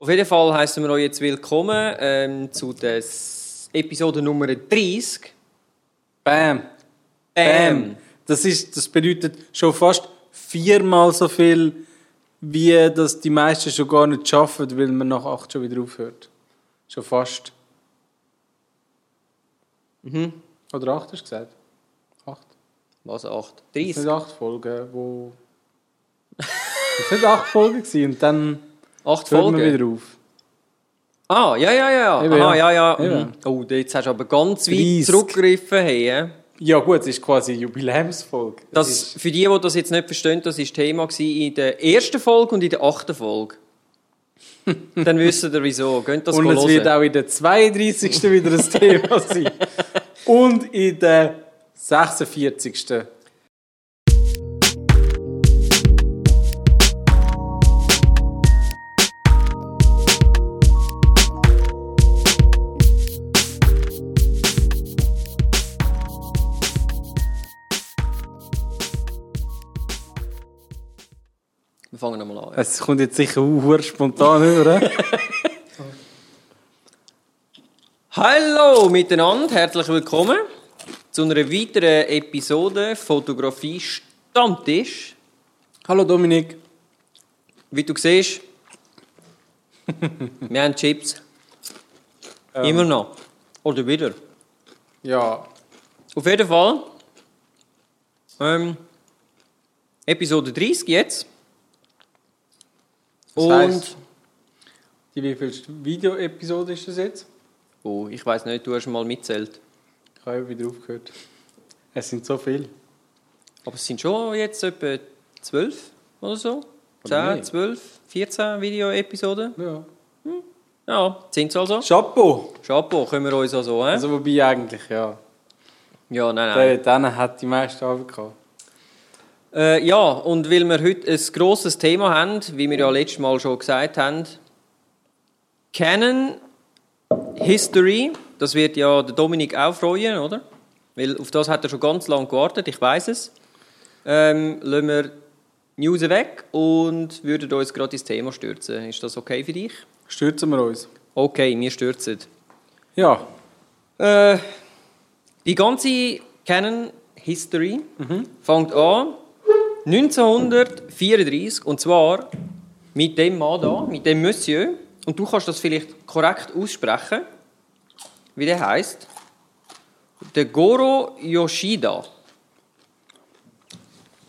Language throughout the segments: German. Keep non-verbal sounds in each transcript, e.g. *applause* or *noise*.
Auf jeden Fall heißen wir euch jetzt willkommen ähm, zu der Episode Nummer 30. Bam. Bam! Das, ist, das bedeutet schon fast viermal so viel, wie das die meisten schon gar nicht schaffen, weil man nach acht schon wieder aufhört. Schon fast. Mhm. Oder acht hast du gesagt? Acht. Was, 8? Das 30? sind acht Folgen, wo... Das sind acht Folgen gewesen und dann 8 hört Folgen? wieder auf. Ah, ja, ja, ja. Eben, Aha, ja, ja. Mhm. Oh, jetzt hast du aber ganz weit 30. zurückgegriffen. Hey. Ja gut, es ist quasi Jubiläumsfolge. das, ist, für die, die das jetzt nicht verstehen, das war Thema in der ersten Folge und in der achten Folge. *laughs* Dann wisst ihr wieso. Geht das und es wird hören. auch in der 32. wieder ein Thema sein. *laughs* Und in der 46. Es kommt jetzt sicher uh, spontan, oder? *laughs* Hallo miteinander, herzlich willkommen zu einer weiteren Episode Fotografie Stammtisch. Hallo Dominik. Wie du siehst, *laughs* wir haben Chips. Immer noch. Oder wieder. Ja, Auf jeden Fall. Ähm, Episode 30 jetzt. Das Und. heisst- die wievielte Video-Episode ist das jetzt? Oh, ich weiß nicht, du hast mal mitzählt. Ich habe wieder aufgehört. Es sind so viele. Aber es sind schon jetzt etwa 12 oder so. Oder 10, mehr. 12, 14 Video-Episoden. Ja. Ja, sind es also. Chapeau! Chapeau, können wir uns also, hä? Also wobei eigentlich, ja. ja, nein, nein. Der, der hat die meisten Arbeit gehabt. Äh, ja, und weil wir heute ein grosses Thema haben, wie wir ja letztes Mal schon gesagt haben, Canon History, das wird ja der Dominik auch freuen, oder? Weil auf das hat er schon ganz lange gewartet, ich weiß es. Ähm, lassen wir die News weg und würden uns gerade ins Thema stürzen. Ist das okay für dich? Stürzen wir uns. Okay, wir stürzen. Ja. Äh, die ganze Canon History fängt an 1934 und zwar mit dem Mann da, mit dem Monsieur. Und du kannst das vielleicht korrekt aussprechen, wie der heißt. Der Goro Yoshida.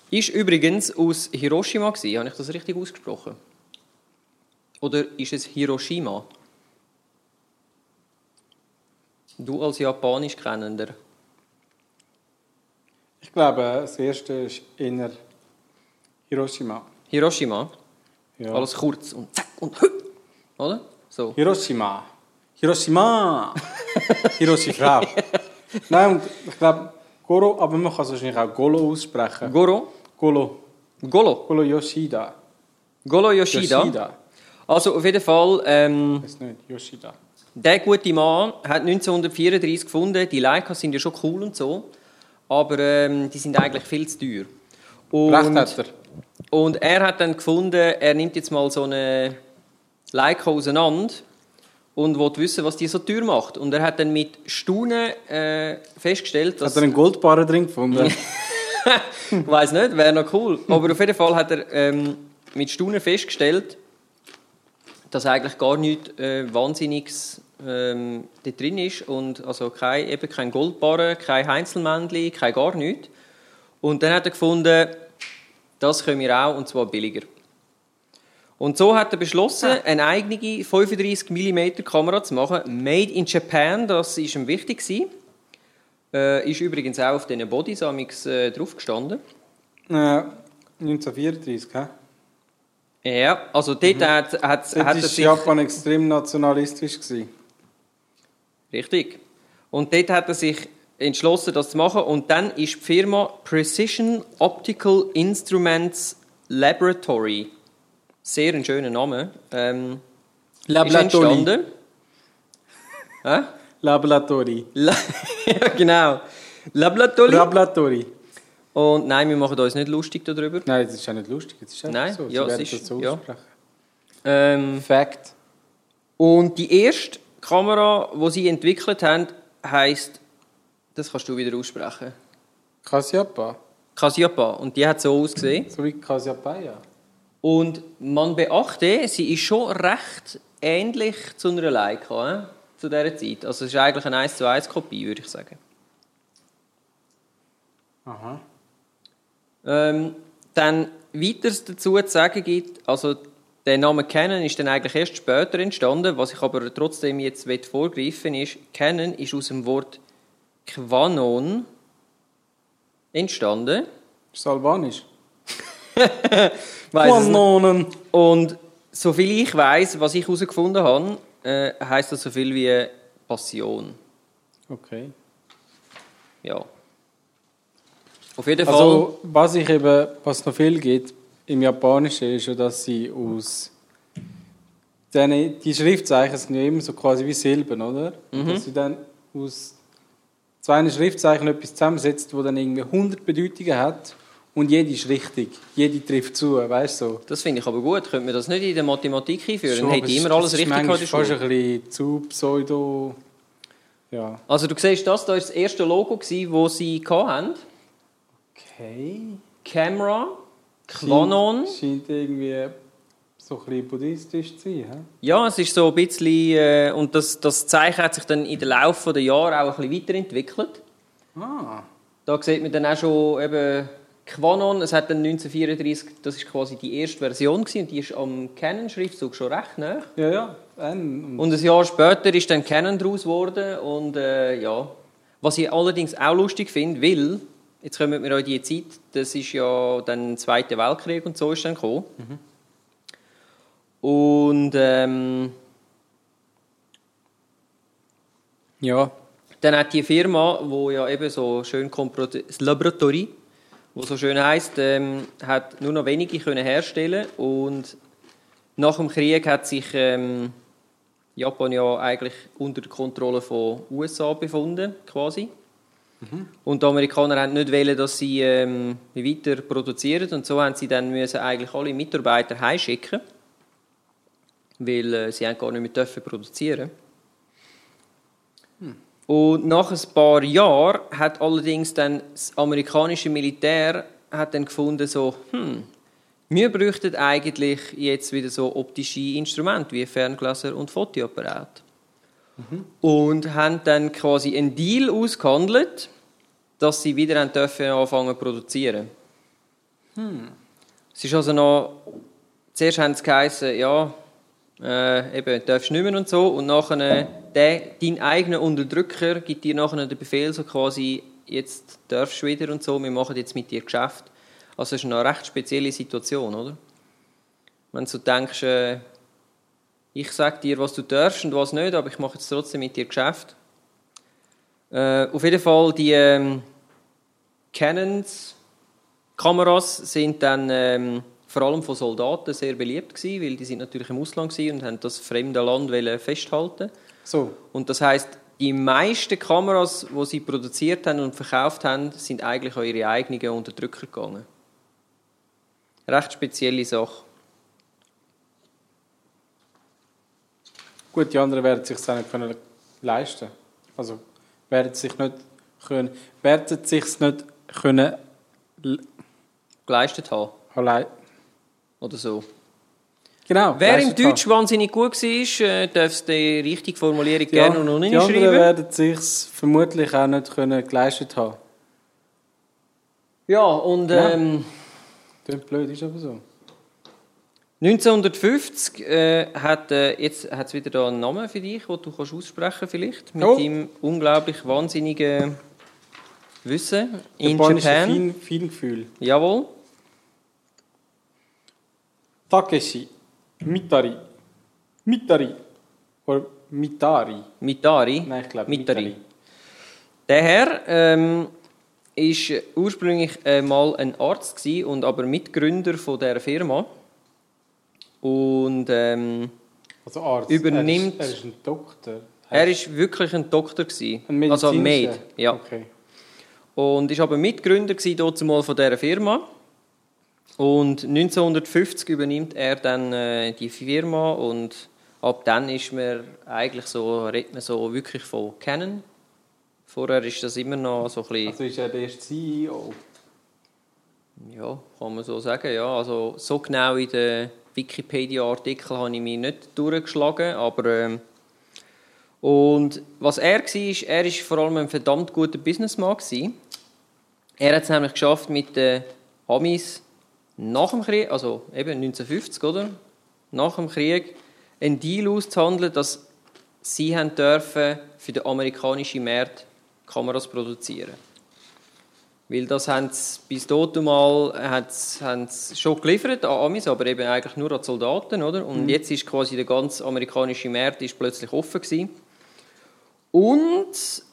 Ist übrigens aus Hiroshima gewesen. Habe ich das richtig ausgesprochen? Oder ist es Hiroshima? Du als Japanisch kennender. Ich glaube, das erste ist inner Hiroshima. Hiroshima. Ja. Alles kurz und zack und hü. Oder? So. Hiroshima. Hiroshima. Hiroshima. Nein, und ich glaube, *laughs* Goro, aber man kann es wahrscheinlich auch Golo aussprechen. Goro. Golo. Golo. Golo Yoshida. Golo Yoshida. Yoshida. Also auf jeden Fall, ähm, Weiß nicht, Yoshida. der gute Mann hat 1934 gefunden, die Leicas sind ja schon cool und so, aber ähm, die sind eigentlich viel zu teuer. Und, Recht hat er. Und er hat dann gefunden, er nimmt jetzt mal so eine Leica auseinander und will wissen, was die so teuer macht. Und er hat dann mit Staunen äh, festgestellt, dass... Hat er einen Goldbarren drin gefunden? *laughs* Ich weiß nicht, wäre noch cool. Aber auf jeden Fall hat er ähm, mit Staunen festgestellt, dass eigentlich gar nichts äh, Wahnsinniges ähm, da drin ist. Und also kein, eben kein Goldbarren, kein Heinzelmännchen, kein gar nichts. Und dann hat er gefunden, das können wir auch, und zwar billiger. Und so hat er beschlossen, eine eigene 35 mm Kamera zu machen. Made in Japan, das ist ihm wichtig gewesen. Äh, ist übrigens auch auf diesen Bodies amix, äh, drauf gestanden. äh, 1934, hä? Ja, also dort hat, hat, hat Dort er war sich... Japan extrem nationalistisch. Gewesen. Richtig. Und dort hat er sich entschlossen, das zu machen. Und dann ist die Firma Precision Optical Instruments Laboratory, sehr ein schöner Name, ähm, ist Laboratori. entstanden. Hä? Laboratori. La *laughs* ja, genau. Laboratory. Laboratori. Und nein, wir machen uns nicht lustig darüber. Nein, das ist ja nicht lustig. Das ist Nein, so. Sie ja, es ist- so ja. aussprechen. Ähm, Fact. Und die erste Kamera, die sie entwickelt haben, heisst, das kannst du wieder aussprechen, Cassiopeia. Cassiopeia. Und die hat so ausgesehen. So wie Cassiopeia. Und man beachte, sie ist schon recht ähnlich zu einer Leica, äh, zu dieser Zeit. Also es ist eigentlich eine 1 zu 1 Kopie, würde ich sagen. Aha. Ähm, dann weiteres dazu zu sagen gibt, also der Name Canon ist dann eigentlich erst später entstanden, was ich aber trotzdem jetzt vorgreifen will, ist, Canon ist aus dem Wort Quanon entstanden. Ist das albanisch? *laughs* Es nicht. Quanonen. Und soviel ich weiß, was ich herausgefunden habe, äh, heißt das so viel wie Passion. Okay. Ja. Auf jeden Fall. Also, was ich eben, was noch viel gibt im Japanischen, ist ja, dass sie aus die Schriftzeichen sind ja immer so quasi wie Silben, oder? Und Dass sie dann aus zwei Schriftzeichen etwas zusammensetzt, wo dann irgendwie 100 Bedeutungen hat und jede ist richtig, jede trifft zu, weißt du? So. das finde ich aber gut. Könnte man das nicht in der Mathematik einführen? Schon, Dann hätte immer alles das ist richtig gehabt manchmal der fast ein bisschen zu pseudo... Ja. Also du siehst, das da ist das erste Logo, das sie hatten. Okay. Camera, Quanon. Scheint, scheint irgendwie so ein bisschen buddhistisch zu sein? Ja, es ist so ein bisschen... Äh, und das, das Zeichen hat sich dann in den Laufe der Jahre auch ein bisschen weiterentwickelt. Ah. Da sieht man dann auch schon eben Quanon, es hat dann 1934, das ist quasi die erste Version gewesen, und die ist am Canon-Schriftzug schon recht nah. Ja, ja. Ein, Und ein Jahr später ist dann Canon daraus geworden und äh, ja. Was ich allerdings auch lustig finde, weil, jetzt kommen wir an die Zeit, das ist ja dann der Zweite Weltkrieg und so ist dann gekommen. Und ähm, ja. Dann hat die Firma, wo ja eben so schön das Laboratory, wo so schön heißt, ähm, hat nur noch wenige können herstellen und nach dem Krieg hat sich ähm, Japan ja eigentlich unter der Kontrolle von USA befunden, quasi. Und die Amerikaner haben nicht wollen, dass sie ähm, weiter produzieren und so haben sie dann müssen eigentlich alle Mitarbeiter heimschicken, weil äh, sie gar nicht mehr dürfen produzieren. Und nach ein paar Jahren hat allerdings dann das amerikanische Militär hat dann gefunden, so, hm, wir bräuchten eigentlich jetzt wieder so optische Instrumente wie Ferngläser und Fotoapparat. Und haben dann quasi einen Deal ausgehandelt, dass sie wieder dürfen anfangen zu produzieren. Es ist also noch, zuerst haben sie geheißen, ja, äh, eben, darfst nicht mehr und so. Und nachher, äh, der, dein eigener Unterdrücker gibt dir nachher den Befehl, so quasi, jetzt darfst du wieder und so, wir machen jetzt mit dir Geschäft. Also es ist eine recht spezielle Situation, oder? Wenn du denkst, äh, ich sag dir, was du darfst und was nicht, aber ich mache jetzt trotzdem mit dir Geschäft. Äh, auf jeden Fall, die ähm, Canons Kameras sind dann ähm, vor allem von Soldaten sehr beliebt gewesen, weil die sind natürlich im Ausland und haben das fremde Land festhalten. So. Und das heißt, die meisten Kameras, die sie produziert haben und verkauft haben, sind eigentlich an ihre eigenen Unterdrücker gegangen. Recht spezielle Sache. Gut, die anderen werden sich auch nicht können leisten. Also werden sich nicht können, werden sich nicht können Geleistet haben. allein. Oder so. Genau. Wer im. Deutsch wahnsinnig gut war, äh, darf es die richtige Formulierung die, gerne noch die anderen werden sich vermutlich auch nicht können geleistet haben. Ja, und Ja. ähm, Klingt blöd, ist aber so. 1950 äh, hat äh, jetzt hat's wieder da einen Namen für dich, den du kannst aussprechen vielleicht mit Oh. deinem unglaublich wahnsinnigen Wissen in Japan. Fein, Feingefühl. Jawohl. Takeshi. Mitari. Mitari. Oder Mitari. Mitari. Nein, ich glaube Mitari. Mitari. Der Herr ähm, ist ursprünglich äh, mal ein Arzt gewesen und aber Mitgründer von der Firma und ähm, Also Arzt. Übernimmt- Er ist, er ist ein Doktor. er ist wirklich ein Doktor gewesen. ein also? Med. Ja. Okay. Und ist aber Mitgründer gewesen, dort mal von dieser Firma. Und 1950 übernimmt er dann äh, die Firma und ab dann ist man eigentlich so, redet man so wirklich von Canon. Vorher ist das immer noch so ein bisschen, Also ist er der erste CEO. ja, kann man so sagen, ja. Also so genau in den Wikipedia-Artikeln habe ich mich nicht durchgeschlagen, aber ähm, und was er war, ist, er ist vor allem ein verdammt guter Businessman gewesen. Er hat es nämlich geschafft, mit den Amis nach dem Krieg, also eben 1950, oder? Nach dem Krieg, einen Deal auszuhandeln, dass sie haben dürfen für den amerikanischen Markt Kameras produzieren. Weil das haben sie bis dato mal hat's, sie schon geliefert an Amis, aber eben eigentlich nur an Soldaten, oder? Und jetzt ist quasi der ganze amerikanische Markt ist plötzlich offen gewesen. Und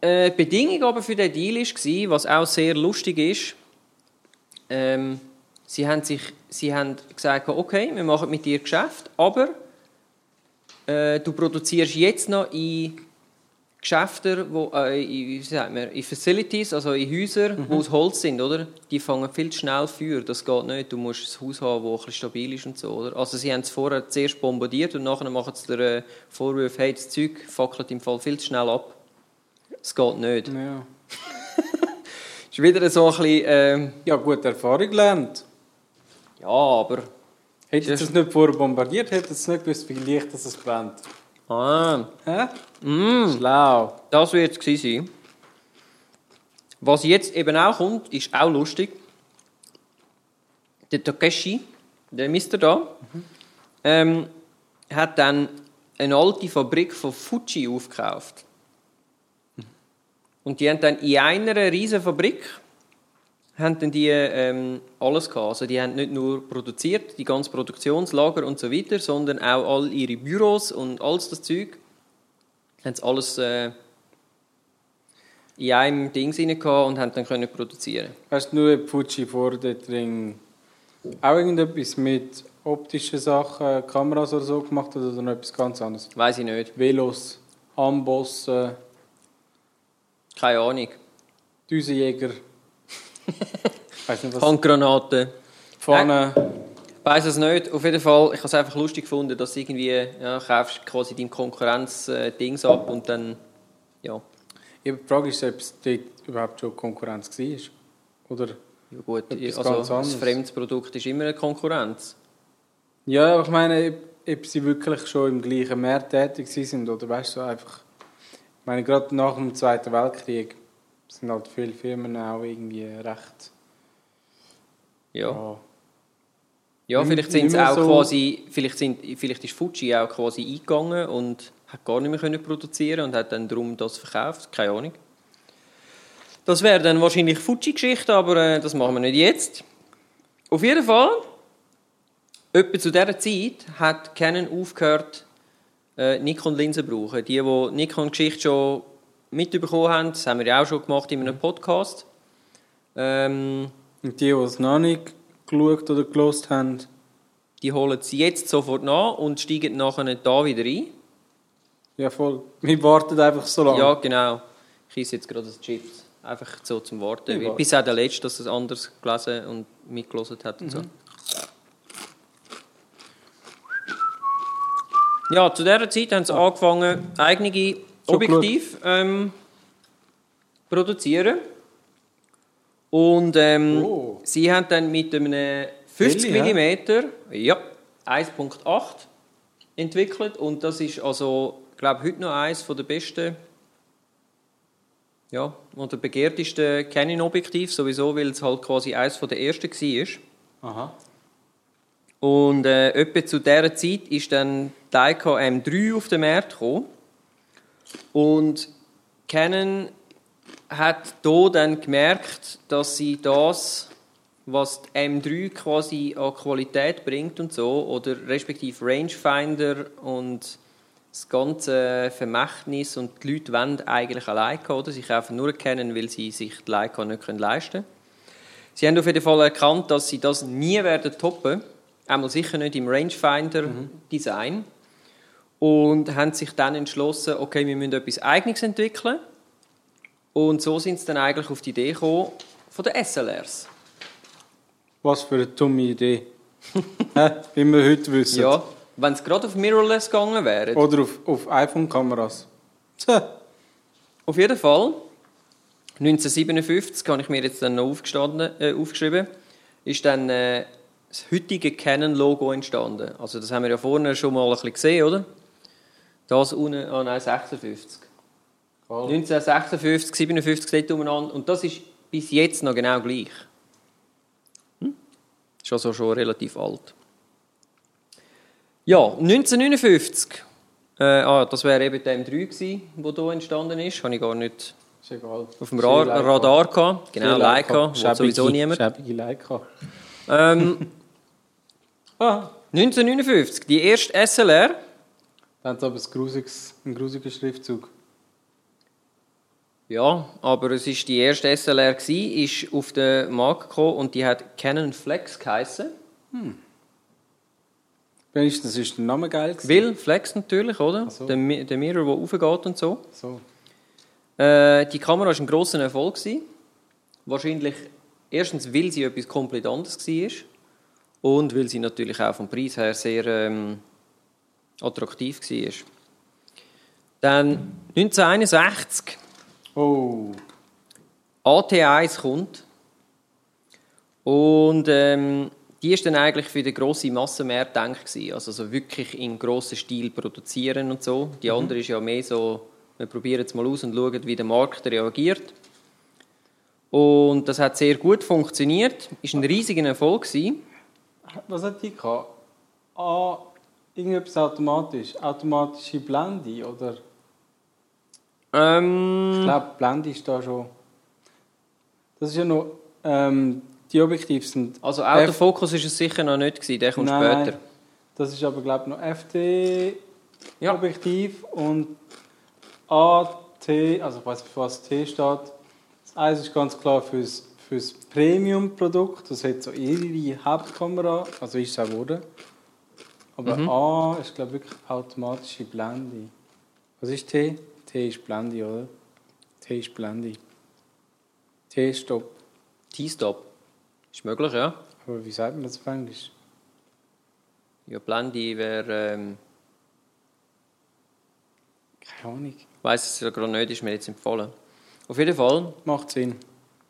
äh, die Bedingung aber für den Deal war, was auch sehr lustig ist, ähm, sie, haben sich, sie haben gesagt, okay, wir machen mit dir Geschäft, aber äh, du produzierst jetzt noch in Geschäften, wo, äh, in, wie sagt man, in Facilities, also in Häusern, wo aus Holz sind, oder? Die fangen viel zu schnell Feuer, das geht nicht. Du musst ein Haus haben, das ein stabil ist und so, oder? Also sie haben es vorher zuerst bombardiert und nachher machen sie dir äh, Vorwürfe, hey, das Zeug fackelt im Fall viel zu schnell ab. Das geht nicht. Ja. *laughs* ist wieder so ein bisschen, ähm, ja, gut Erfahrung gelernt. Ja, aber... Hätte es nicht vorher bombardiert, hätte es nicht gewusst, wie leicht dass es brennt. Ah, Hä? mm, Schlau. das wird es gewesen sein. Was jetzt eben auch kommt, ist auch lustig. Der Takeshi, der Mister da, ähm, hat dann eine alte Fabrik von Fuji aufgekauft. Und die haben dann in einer riesen Fabrik haben dann die ähm, alles gehabt. Also die haben nicht nur produziert, die ganze Produktionslager und so weiter, sondern auch all ihre Büros und alles das Zeug. Haben sie alles äh, in einem Ding rein gehabt und haben dann können produzieren. Hast du nur Fuji vor dort drin auch irgendetwas mit optischen Sachen, Kameras oder so gemacht oder noch etwas ganz anderes? Weiß ich nicht. Velos, Ambossen, Keine Ahnung. Düsenjäger. Nicht. Handgranaten. Pfanne. Weiß es nicht. Auf jeden Fall, ich habe es einfach lustig gefunden, dass du irgendwie ja, kaufst quasi deinem Konkurrenz äh, Dings ab und dann ja, Ja, die Frage ist, ob es dort überhaupt schon Konkurrenz war. Oder? ja gut. Also ein fremdes Produkt ist immer eine Konkurrenz. Ja, aber ich meine, ob, ob sie wirklich schon im gleichen Markt tätig sind oder weißt du, einfach. Ich meine, gerade nach dem Zweiten Weltkrieg sind halt viele Firmen auch irgendwie recht. Ja. ja, Ja, vielleicht sind auch so- quasi, vielleicht, sind, vielleicht ist Fuji auch quasi eingegangen und hat gar nicht mehr können produzieren und hat dann darum das verkauft. Keine Ahnung. Das wäre dann wahrscheinlich Fuji-Geschichte, aber äh, das machen wir nicht jetzt. Auf jeden Fall, etwa zu dieser Zeit hat Canon aufgehört, äh, Nikon-Linsen zu brauchen. Die, die Nikon-Geschichte schon mitbekommen haben, das haben wir ja auch schon gemacht in einem Podcast. Ähm, Und die, die es noch nicht geschaut oder gelost haben, Die holen sie jetzt sofort nach und steigen nachher da wieder ein. ja voll. Wir warten einfach so lange. Ja, genau. Ich esse jetzt gerade das Chips. Einfach so zum Warten. Warte. Bis auch der Letzte, dass es anders gelesen und mitgelesen hat und so. Ja, zu dieser Zeit haben sie angefangen, eigene Objektiv ähm, produzieren. Und ähm, Oh. sie haben dann mit einem 50 Billy, mm, ja, 1.8 entwickelt. Und das ist also, ich glaube heute noch eines der besten ja, oder begehrtesten Canon-Objektiv, sowieso, weil es halt quasi eines der ersten war. Aha. Und äh, etwa zu dieser Zeit ist dann die Leica M3 auf den Markt gekommen. Und Canon hat hier dann gemerkt, dass sie das, was die M3 quasi an Qualität bringt und so, oder respektive Rangefinder und das ganze Vermächtnis und die Leute wollen eigentlich eine Leica, oder? Sie kaufen nur Canon, weil sie sich die Leica nicht leisten können. Sie haben auf jeden Fall erkannt, dass sie das nie werden toppen. Einmal sicher nicht im Rangefinder-Design. Und haben sich dann entschlossen, okay, wir müssen etwas Eigenes entwickeln. Und so sind sie dann eigentlich auf die Idee gekommen von den SLRs. Was für eine dumme Idee. *laughs* Wie wir heute wissen. Ja, wenn es gerade auf Mirrorless gegangen wäre, Oder auf, auf iPhone-Kameras. Auf jeden Fall, 1957, habe ich mir jetzt dann noch aufgestanden, äh, aufgeschrieben, ist dann äh, das heutige Canon-Logo entstanden. Also das haben wir ja vorne schon mal ein bisschen gesehen, oder? Das unten, ah nein, 56. 1956, 57 dort umeinander. Und das ist bis jetzt noch genau gleich. Hm? Ist also schon relativ alt. Ja, 1959. Äh, ah, das wäre eben der M3 gewesen, der hier entstanden ist. Habe ich gar nicht auf dem Ra Radar gehabt. Genau, Leica, wo sowieso niemand. Schäbige Leica. Ähm, *laughs* Ah, 1959, die erste SLR. Dann hat es aber ein grusiges, einen grusigen Schriftzug. Ja, aber es ist die erste SLR ist auf den Markt gekommen und die hat Canon Flex geheißen. Wenigstens ist der Name geil gewesen. Will Flex natürlich, oder? So. Der, der Mirror, der aufgeht und so. So. Äh, die Kamera war ein grosser Erfolg. Gewesen. Wahrscheinlich erstens, weil sie etwas komplett anderes war und weil sie natürlich auch vom Preis her sehr ähm, attraktiv war. Dann 1961 Oh. AT1 kommt und ähm, die ist dann eigentlich für den grossen Massenmarkt gedacht gewesen. also so wirklich in grossen Stil produzieren und so. Die andere ist ja mehr so, wir probieren es mal aus und schauen, wie der Markt reagiert. Und das hat sehr gut funktioniert, ist ein riesiger Erfolg gewesen. Was hat die gehabt? Ah, irgendetwas automatisch. Automatische Blende, oder? Ich Ähm, glaube, Blende ist da schon. Das ist ja noch. Ähm, die Objektive sind. also Autofokus ist es sicher noch nicht gewesen, der kommt Nein, später. nein. Das ist aber, glaube ich, noch FT-Objektiv und AT, also ich weiß nicht, für was T steht. Das eins ist ganz klar fürs, fürs Premium-Produkt. Das hat so ihre Hauptkamera, also ist es auch geworden. Aber Mhm. A ist, glaube ich, wirklich automatische Blende. Was ist T? T ist Blende, oder? T ist Blende. T ist Stopp. T-Stop. Ist möglich, ja. Aber wie sagt man das auf Englisch? Ja, Blende wäre... Ähm, Keine Ahnung. Ich weiss es ja gerade nicht, ist mir jetzt empfohlen. Auf jeden Fall, Macht Sinn.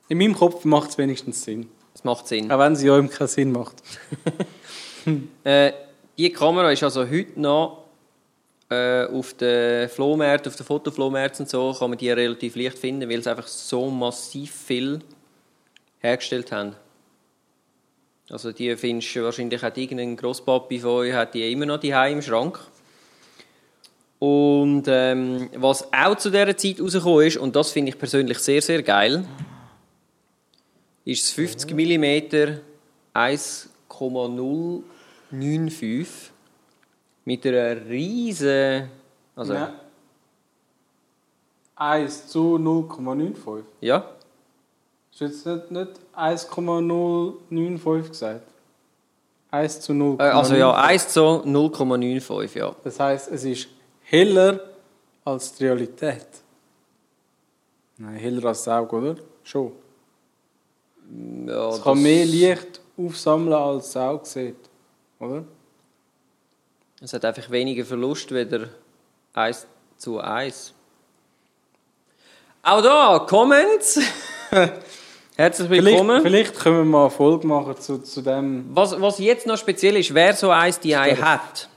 In meinem Kopf macht es wenigstens Sinn. es macht Sinn. Auch wenn sie euch keinen Sinn macht. *laughs* *laughs* Äh, die Kamera ist also heute noch äh, auf den Flohmärkten, auf den Fotoflohmärkten und so, kann man die relativ leicht finden, weil sie einfach so massiv viel hergestellt haben. Also die findest du wahrscheinlich, hat irgendein Grosspapi von euch, hat die immer noch die im Schrank. Und ähm, was auch zu dieser Zeit rausgekommen ist, und das finde ich persönlich sehr, sehr geil, ist das 50 mm 1,095 mit einer riesen, also Ja. 1 zu 0,95. ja, Ist jetzt nicht, nicht 1,095 gesagt? 1 zu 0,95. äh, also ja 1 zu 0,95 ja. Das heisst, es ist heller als die Realität. Nein, heller als das Auge, oder? Schon. ja Es kann mehr Licht aufsammeln, als das Auge sieht. Oder? Es hat einfach weniger Verlust wieder 1 zu 1. Auch da, Comments. *laughs* Herzlich willkommen. Vielleicht, vielleicht können wir mal eine Folge machen zu, zu dem. Was, was jetzt noch speziell ist, wer so eins die Stell- hat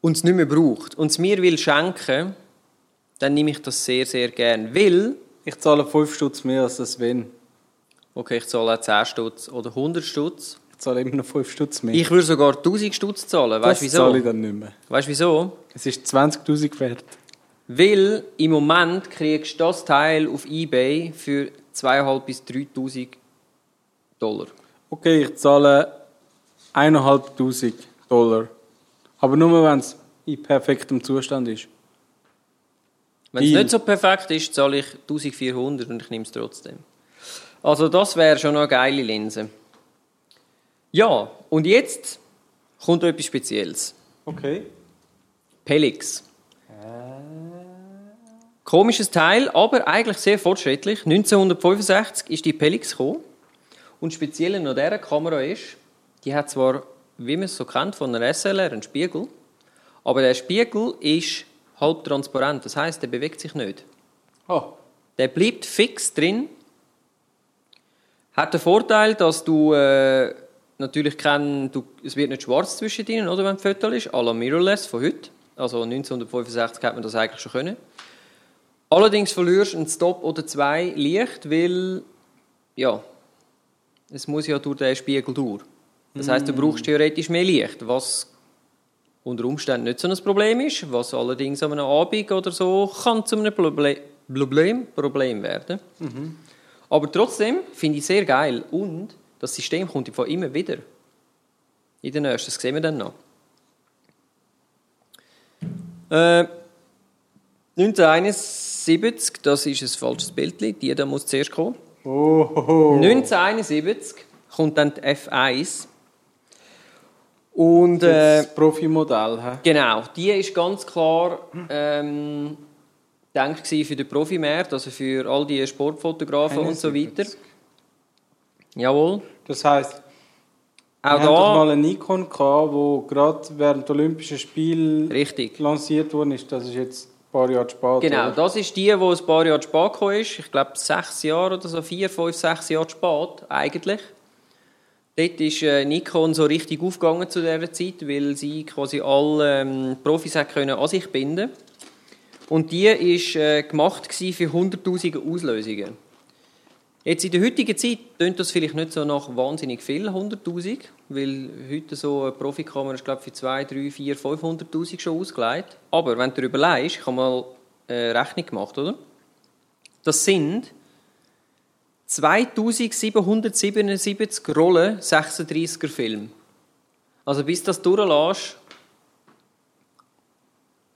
und es nicht mehr braucht und es mir will schenken, dann nehme ich das sehr, sehr gern. Weil, Ich zahle 5 Stutz mehr als das Sven. okay, ich zahle auch 10 Stutz oder 100 Stutz. Ich zahle immer noch 5 Stutz mehr. Ich würde sogar 1000 Stutz zahlen. Weißt du das zahle ich wieso? dann nicht mehr. Weißt du wieso? Es ist 20'000 wert. Weil im Moment kriegst du das Teil auf Ebay für 2'500 bis 3'000 Dollar. Okay, ich zahle 1'500 Dollar. Aber nur, wenn es in perfektem Zustand ist. Wenn es nicht so perfekt ist, zahle ich 1400 und ich nehme es trotzdem. Also das wäre schon eine geile Linse. Ja, und jetzt kommt etwas Spezielles. Okay. Pelix. Komisches Teil, aber eigentlich sehr fortschrittlich. 1965 ist die Pelix gekommen. Und speziell an dieser Kamera ist, die hat zwar wie man es so kennt von einer SLR, ein Spiegel. Aber der Spiegel ist halb transparent, das heißt, der bewegt sich nicht. Oh, Der bleibt fix drin. Hat den Vorteil, dass du äh, natürlich kein, du, es wird nicht schwarz zwischen ihnen, oder, wenn ein Foto ist, à la Mirrorless von heute. Also 1965 hat man das eigentlich schon können. Allerdings verlierst du einen Stop oder zwei Licht, weil ja, es muss ja durch den Spiegel durch. Das heißt, du brauchst theoretisch mehr Licht, was unter Umständen nicht so ein Problem ist, was allerdings an einem Abend oder so kann zu einem Proble Problem, Problem werden. Aber trotzdem finde ich sehr geil und das System kommt von immer wieder. In den nächsten, das sehen wir dann noch. Äh, 1971, das ist ein falsches Bild, die da muss zuerst kommen. oh, oh, oh. 1971 kommt dann die F1. Und äh, das Profimodell. hä? genau, die ist ganz klar ähm, gedacht für den Profimarkt, also für all die Sportfotografen und so weiter. 71. Jawohl. Das heisst, Auch wir haben doch da, mal einen Nikon gehabt, wo gerade während der Olympischen Spiele richtig. lanciert worden ist. Das ist jetzt ein paar Jahre später. Genau, oder? das ist die, die ein paar Jahre spät gekommen ist. Ich glaube, sechs Jahre oder so, vier, fünf, sechs Jahre spät eigentlich. Dort ist äh, Nikon so richtig aufgegangen zu dieser Zeit, weil sie quasi alle ähm, Profis können an sich binden Und die ist äh, gemacht für hunderttausende Auslösungen. Jetzt in der heutigen Zeit tönt das vielleicht nicht so nach wahnsinnig viel, 100'000, weil heute so eine Profikamera ist, glaube ich, für 2, 3, 4, 500'000 schon ausgelegt. Aber wenn du dir überlegst, ich habe mal äh, Rechnung gemacht, oder? Das sind 2777 Rollen 36er Film. Also bis das durchlässt,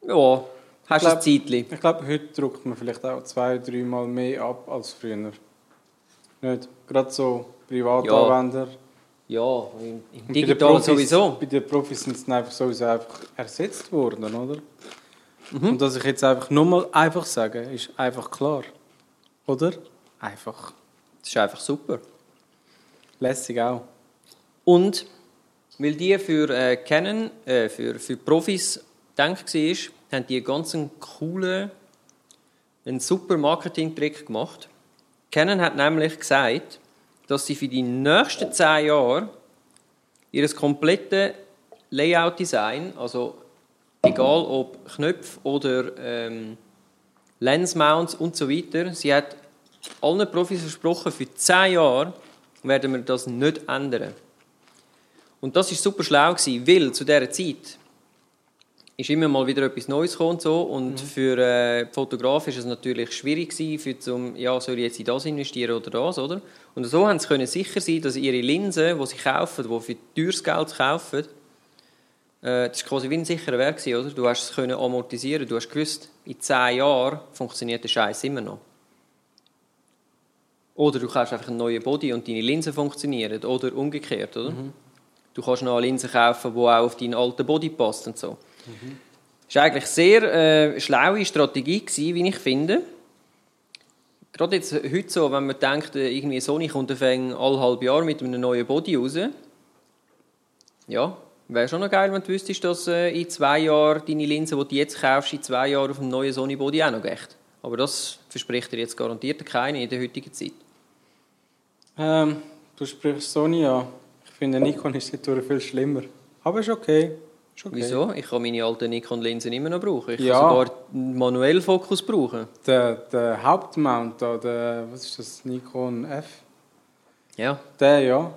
ja, hast du ein Zeitchen. Ich glaube, heute druckt man vielleicht auch zwei, dreimal mehr ab als früher. Nicht? Gerade so Privatanwender. Ja, im, im den Digital Profis- sowieso. Bei den Profis sind sie einfach sowieso einfach ersetzt worden, oder? Mhm. Und dass ich jetzt einfach nur mal einfach sage, ist einfach klar. Oder? Einfach. Das ist einfach super. Lässig auch. Und weil die für äh, Canon, äh, für, für Profis gedacht war, haben die einen ganz coolen, einen super Marketing-Trick gemacht. Canon hat nämlich gesagt, dass sie für die nächsten zehn Jahre ihr komplettes Layout-Design, also egal ob Knöpfe oder ähm, Lensmounts und so weiter, sie hat allen Profis versprochen, für zehn Jahre werden wir das nicht ändern. Und das ist super schlau gewesen, weil zu dieser Zeit ist immer mal wieder etwas Neues gekommen so und für äh, Fotografen ist es natürlich schwierig gewesen, für zum ja soll ich jetzt in das investieren oder das, oder? Und so haben sie können sicher sein, dass ihre Linsen, die sie kaufen, die für teures Geld kaufen, äh, das ist quasi wie ein sicherer Wert gewesen, oder? Du hast es können amortisieren, du hast gewusst, in zehn Jahren funktioniert der Scheiß immer noch. Oder du kaufst einfach einen neuen Body und deine Linsen funktionieren. Oder umgekehrt, oder? Du kannst noch eine Linse kaufen, die auch auf deinen alten Body passt und so. Das war eigentlich eine sehr äh, schlaue Strategie, gewesen, wie ich finde. Gerade jetzt heute so, wenn man denkt, äh, irgendwie Sony kommt alle halb Jahr mit einem neuen Body raus. Ja, wäre schon noch geil, wenn du wüsstest, dass äh, in zwei Jahren deine Linse, die du jetzt kaufst, in zwei Jahren auf dem neuen Sony Body auch noch geht. Aber das verspricht dir jetzt garantiert keiner in der heutigen Zeit. Ähm, du sprichst Sony an. Ich finde, Nikon ist dadurch viel schlimmer. Aber ist okay. Okay. Wieso? Ich kann meine alten Nikon-Linsen immer noch brauchen. Ich Ja. kann sogar einen manuellen Fokus brauchen. Der, der Hauptmount da, der, was ist das, Nikon F? Ja. Der ja.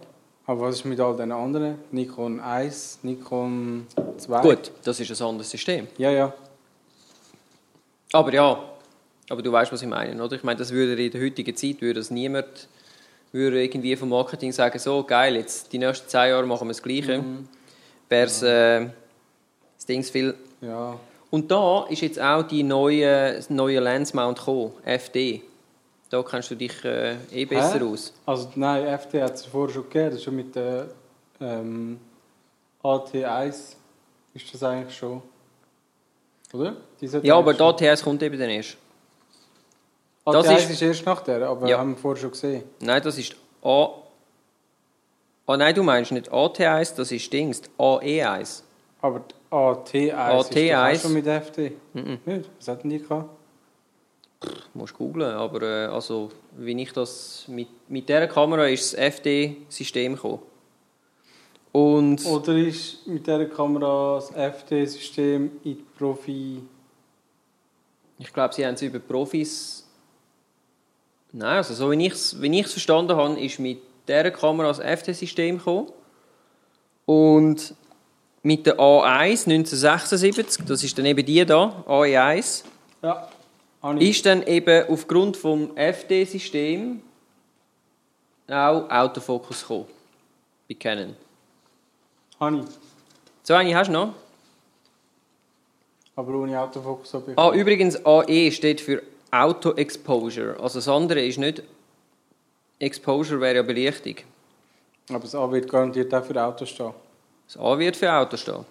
Aber was ist mit all den anderen? Nikon 1, Nikon 2? Gut, das ist ein anderes System. Ja, ja. Aber ja, aber du weißt, was ich meine, oder? Ich meine, das würde in der heutigen Zeit würde das niemand würde irgendwie vom Marketing sagen, so geil, jetzt die nächsten zehn Jahre machen wir das Gleiche. Wäre es äh, das Ding viel. Ja. Und da ist jetzt auch die neue, das neue Lensmount gekommen, FD. Da kennst du dich äh, eh besser Hä? aus. Also nein, FD hat es vorher schon gegeben. Das ist schon mit der ähm, AT1 ist das eigentlich schon. Oder? Ja, aber die ATS kommt eben dann erst. AT1 das ist, ist- erst nach der, aber Ja. haben wir vorher schon gesehen. Nein, das ist A. Ah nein, du meinst nicht AT1, das ist Dings, AE1. Aber die AT1 ist doch AT1. auch schon mit FD. Nicht? Was hatten die gehabt? Musst googlen, aber äh, also, wie ich das mit, mit dieser Kamera ist das FD-System gekommen. Und Oder ist mit dieser Kamera das FD-System in die Profi... ich glaube, sie haben es über Profis. Nein, also so wie ich es wie ich's verstanden habe, ist mit dieser Kamera das FD-System gekommen. Und mit der A1 1976, das ist dann eben die da, AE1, Ja, habe ich. ist dann eben aufgrund vom FD-System auch Autofokus gekommen. Bei Canon. Habe ich. So eine hast du noch? Aber ohne Autofokus-Objektiv. Ah, übrigens, AE steht für Auto Exposure. Also das andere ist nicht Exposure wäre ja Belichtung. Aber das A wird garantiert auch für Autos stehen. Das A wird für Auto stehen.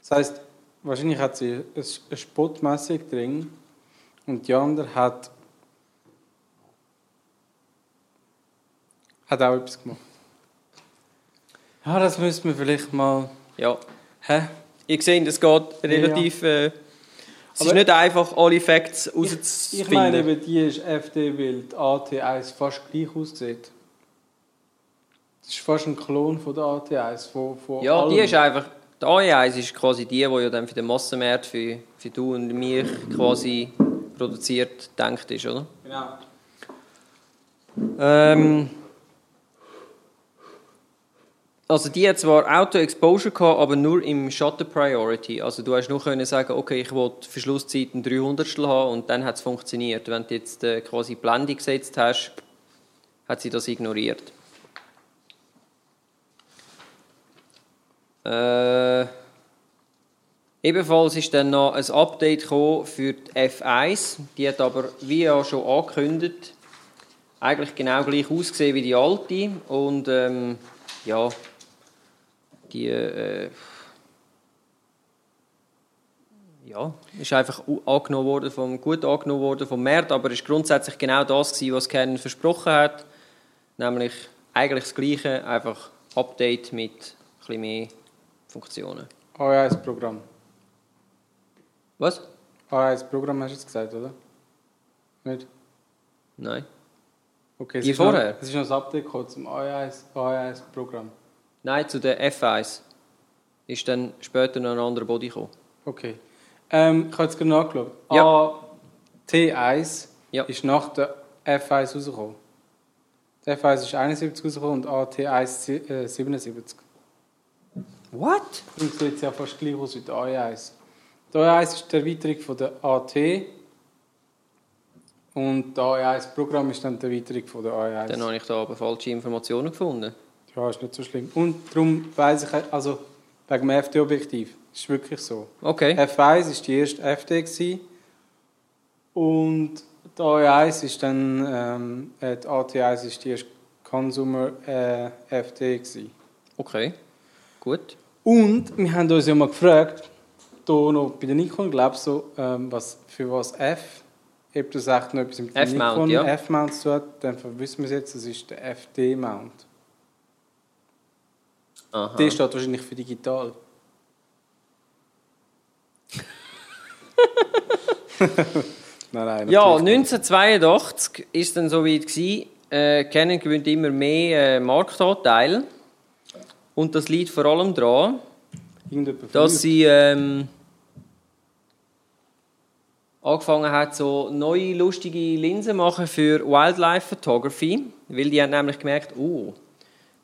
Das heisst, wahrscheinlich hat sie ein- eine Spottmessung drin und die andere hat, hat auch etwas gemacht. Ja, das müssen wir vielleicht mal. Ja. Hä? Ihr seht, es geht relativ. Äh, es ist Aber- nicht einfach, alle Facts Ich rauszufinden. meine, eben die ist FD, weil die AT1 fast gleich aussieht. Das ist fast ein Klon von der AT1. Von, von ja, die allem. ist einfach. Die AE1 ist quasi die, die ja dann für den Massenmarkt, für, für du und mich quasi produziert, denkt ist, oder? Genau. Ähm, also die hat zwar Auto-Exposure gehabt, aber nur im Shutter Priority. Also du hast nur können sagen, okay, ich will Verschlusszeit ein 300 haben und dann hat es funktioniert. Wenn du jetzt äh, quasi Blende gesetzt hast, hat sie das ignoriert. Äh, ebenfalls ist dann noch ein Update für die F1. Die hat aber, wie ja schon angekündigt, eigentlich genau gleich ausgesehen wie die alte und ähm, ja die äh, ja ist einfach angenommen worden vom gut angenommen worden vom Markt aber ist grundsätzlich genau das gewesen, was Canon versprochen hat nämlich eigentlich das gleiche einfach Update mit ein bisschen mehr Funktionen AS-Programm. was AS-Programm hast du jetzt gesagt, oder? Nicht? nein Okay, es Die ist noch- vorher? Es ist noch ein Update gekommen zum AS-Programm. nein zu der F1 ist dann später noch ein anderer Body gekommen Okay. Ähm, ich habe jetzt gerade nachgeschaut. Ja. AT1 Ja. ist nach der F1 rausgekommen. Die F1 ist 71 rausgekommen und AT1 sie- äh, 77. what Darum sieht es ja fast gleich aus wie die AE1. Die AE1 ist die Erweiterung von der AT und das AE1-Programm ist dann die Erweiterung von der AE1. Dann habe ich da aber falsche Informationen gefunden. Ja, ist nicht so schlimm. Und darum weiss ich, also wegen dem FD-Objektiv, ist wirklich so. Okay. F1 war die erste FD gewesen. und die AE1 ist dann, ähm, äh, die AT1 ist die erste Consumer äh, FD gewesen. Okay. Gut. Und wir haben uns ja mal gefragt, hier noch bei der Nikon, glaube ich, so, ähm, was, für was F, ob das echt noch etwas mit dem Nikon ja. F-Mount zu hat, dann wissen wir es jetzt, das ist der FD-Mount. Der steht wahrscheinlich für digital. *laughs* nein, nein. Ja, natürlich nicht. 1982 war es dann so weit. gewesen, Äh, Canon gewinnt immer mehr äh, Marktanteil. Und das liegt vor allem daran, dass sie ähm, angefangen hat, so neue lustige Linsen machen für Wildlife Photography, weil die haben nämlich gemerkt, oh,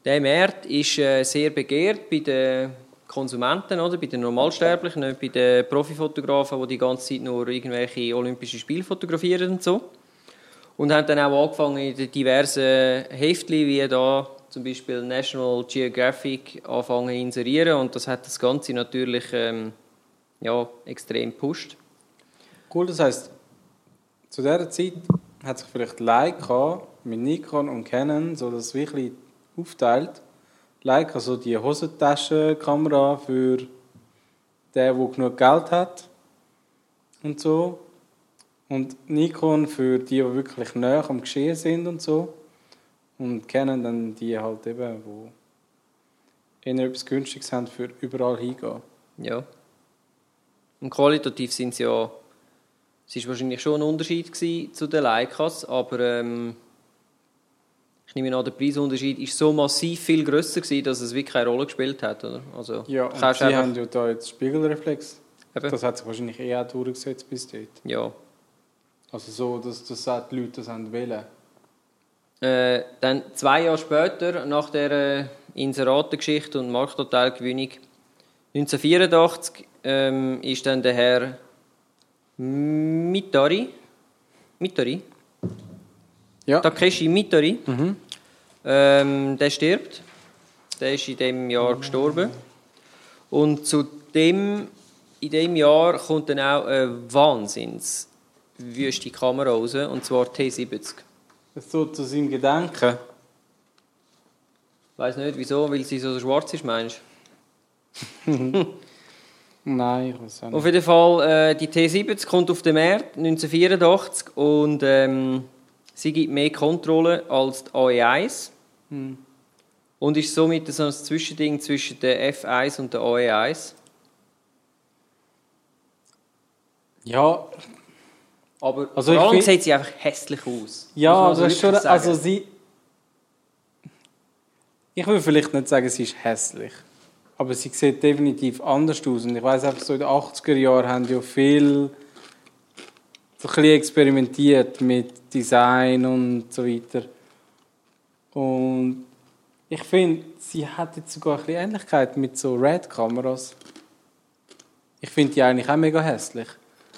der Markt ist äh, sehr begehrt bei den Konsumenten, oder? bei den Normalsterblichen, nicht bei den Profifotografen, die die ganze Zeit nur irgendwelche Olympische Spiele fotografieren und so. Und haben dann auch angefangen, in diversen Heftchen, wie da zum Beispiel National Geographic, anfangen zu inserieren. Und das hat das Ganze natürlich ähm, ja, extrem gepusht. Cool, das heisst, zu dieser Zeit hat sich vielleicht Leica mit Nikon und Canon so das wirklich aufteilt. Leica so die Hosentaschenkamera für den, der genug Geld hat und so. Und Nikon für die, die wirklich näher am Geschehen sind und so. Und kennen dann die halt eben, wo eher etwas Günstiges haben für überall hingehen. Ja. Und qualitativ sind sie ja. Es war wahrscheinlich schon ein Unterschied zu den Leicas, aber ähm, ich nehme an, der Preisunterschied ist so massiv viel grösser gewesen, dass es wirklich keine Rolle gespielt hat, oder? Also, Ja, und sie einfach- haben ja da jetzt Spiegelreflex. Eben. Das hat sich wahrscheinlich eh auch durchgesetzt bis dort. ja. Also so, dass, dass auch die Leute das haben wollen. Äh, dann zwei Jahre später, nach der äh, Inseratengeschichte und Marktanteilgewinnung, 1984, ähm, ist dann der Herr Mitari, Mitari, Ja. Takeshi Mitari, ähm, der stirbt. Der ist in dem Jahr gestorben. Und zu dem, in dem Jahr kommt dann auch eine wahnsinns wüste Kamera raus, und zwar T70. So zu seinem Gedenken. Weiß nicht wieso, weil sie so schwarz ist, meinst *laughs* Nein, ich weiß du? nicht. Auf jeden Fall, äh, die T70 kommt auf den Markt 1984 und ähm, sie gibt mehr Kontrolle als die AE1 Hm. und ist somit so ein Zwischending zwischen der F1 und der AE1. Ja, Aber Also vor ich allem sieht sie einfach hässlich aus. ja, man das ist schon, wirklich sagen. also sie... Ich will vielleicht nicht sagen, sie ist hässlich. Aber sie sieht definitiv anders aus. Und ich weiß einfach, so in den 80er Jahren haben ja viel so ein bisschen experimentiert mit Design und so weiter. Und ich finde, sie hat jetzt sogar ein bisschen Ähnlichkeit mit so Red-Kameras. Ich finde die eigentlich auch mega hässlich.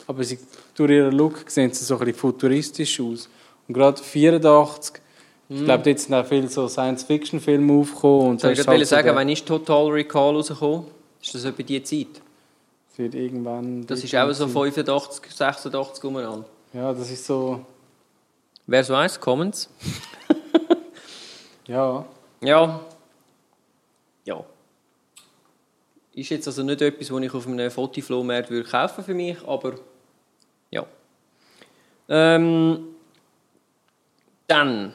Aber sie, durch ihren Look sehen sie so ein bisschen futuristisch aus. Und gerade 84, ich glaube, dort sind auch viele so Science-Fiction-Filme aufgekommen. Und ich das gerade halt so sagen, der- wann ist Total Recall rausgekommen? Ist das etwa die Zeit? wird irgendwann... Das ist auch so 85, 86 umeinander. Ja, das ist so... Wer es weiß, Comments. Ja, Ja. Ja. Ist jetzt also nicht etwas, was ich auf einem Fotiflohmarkt würde kaufen für mich, aber. Ähm, dann,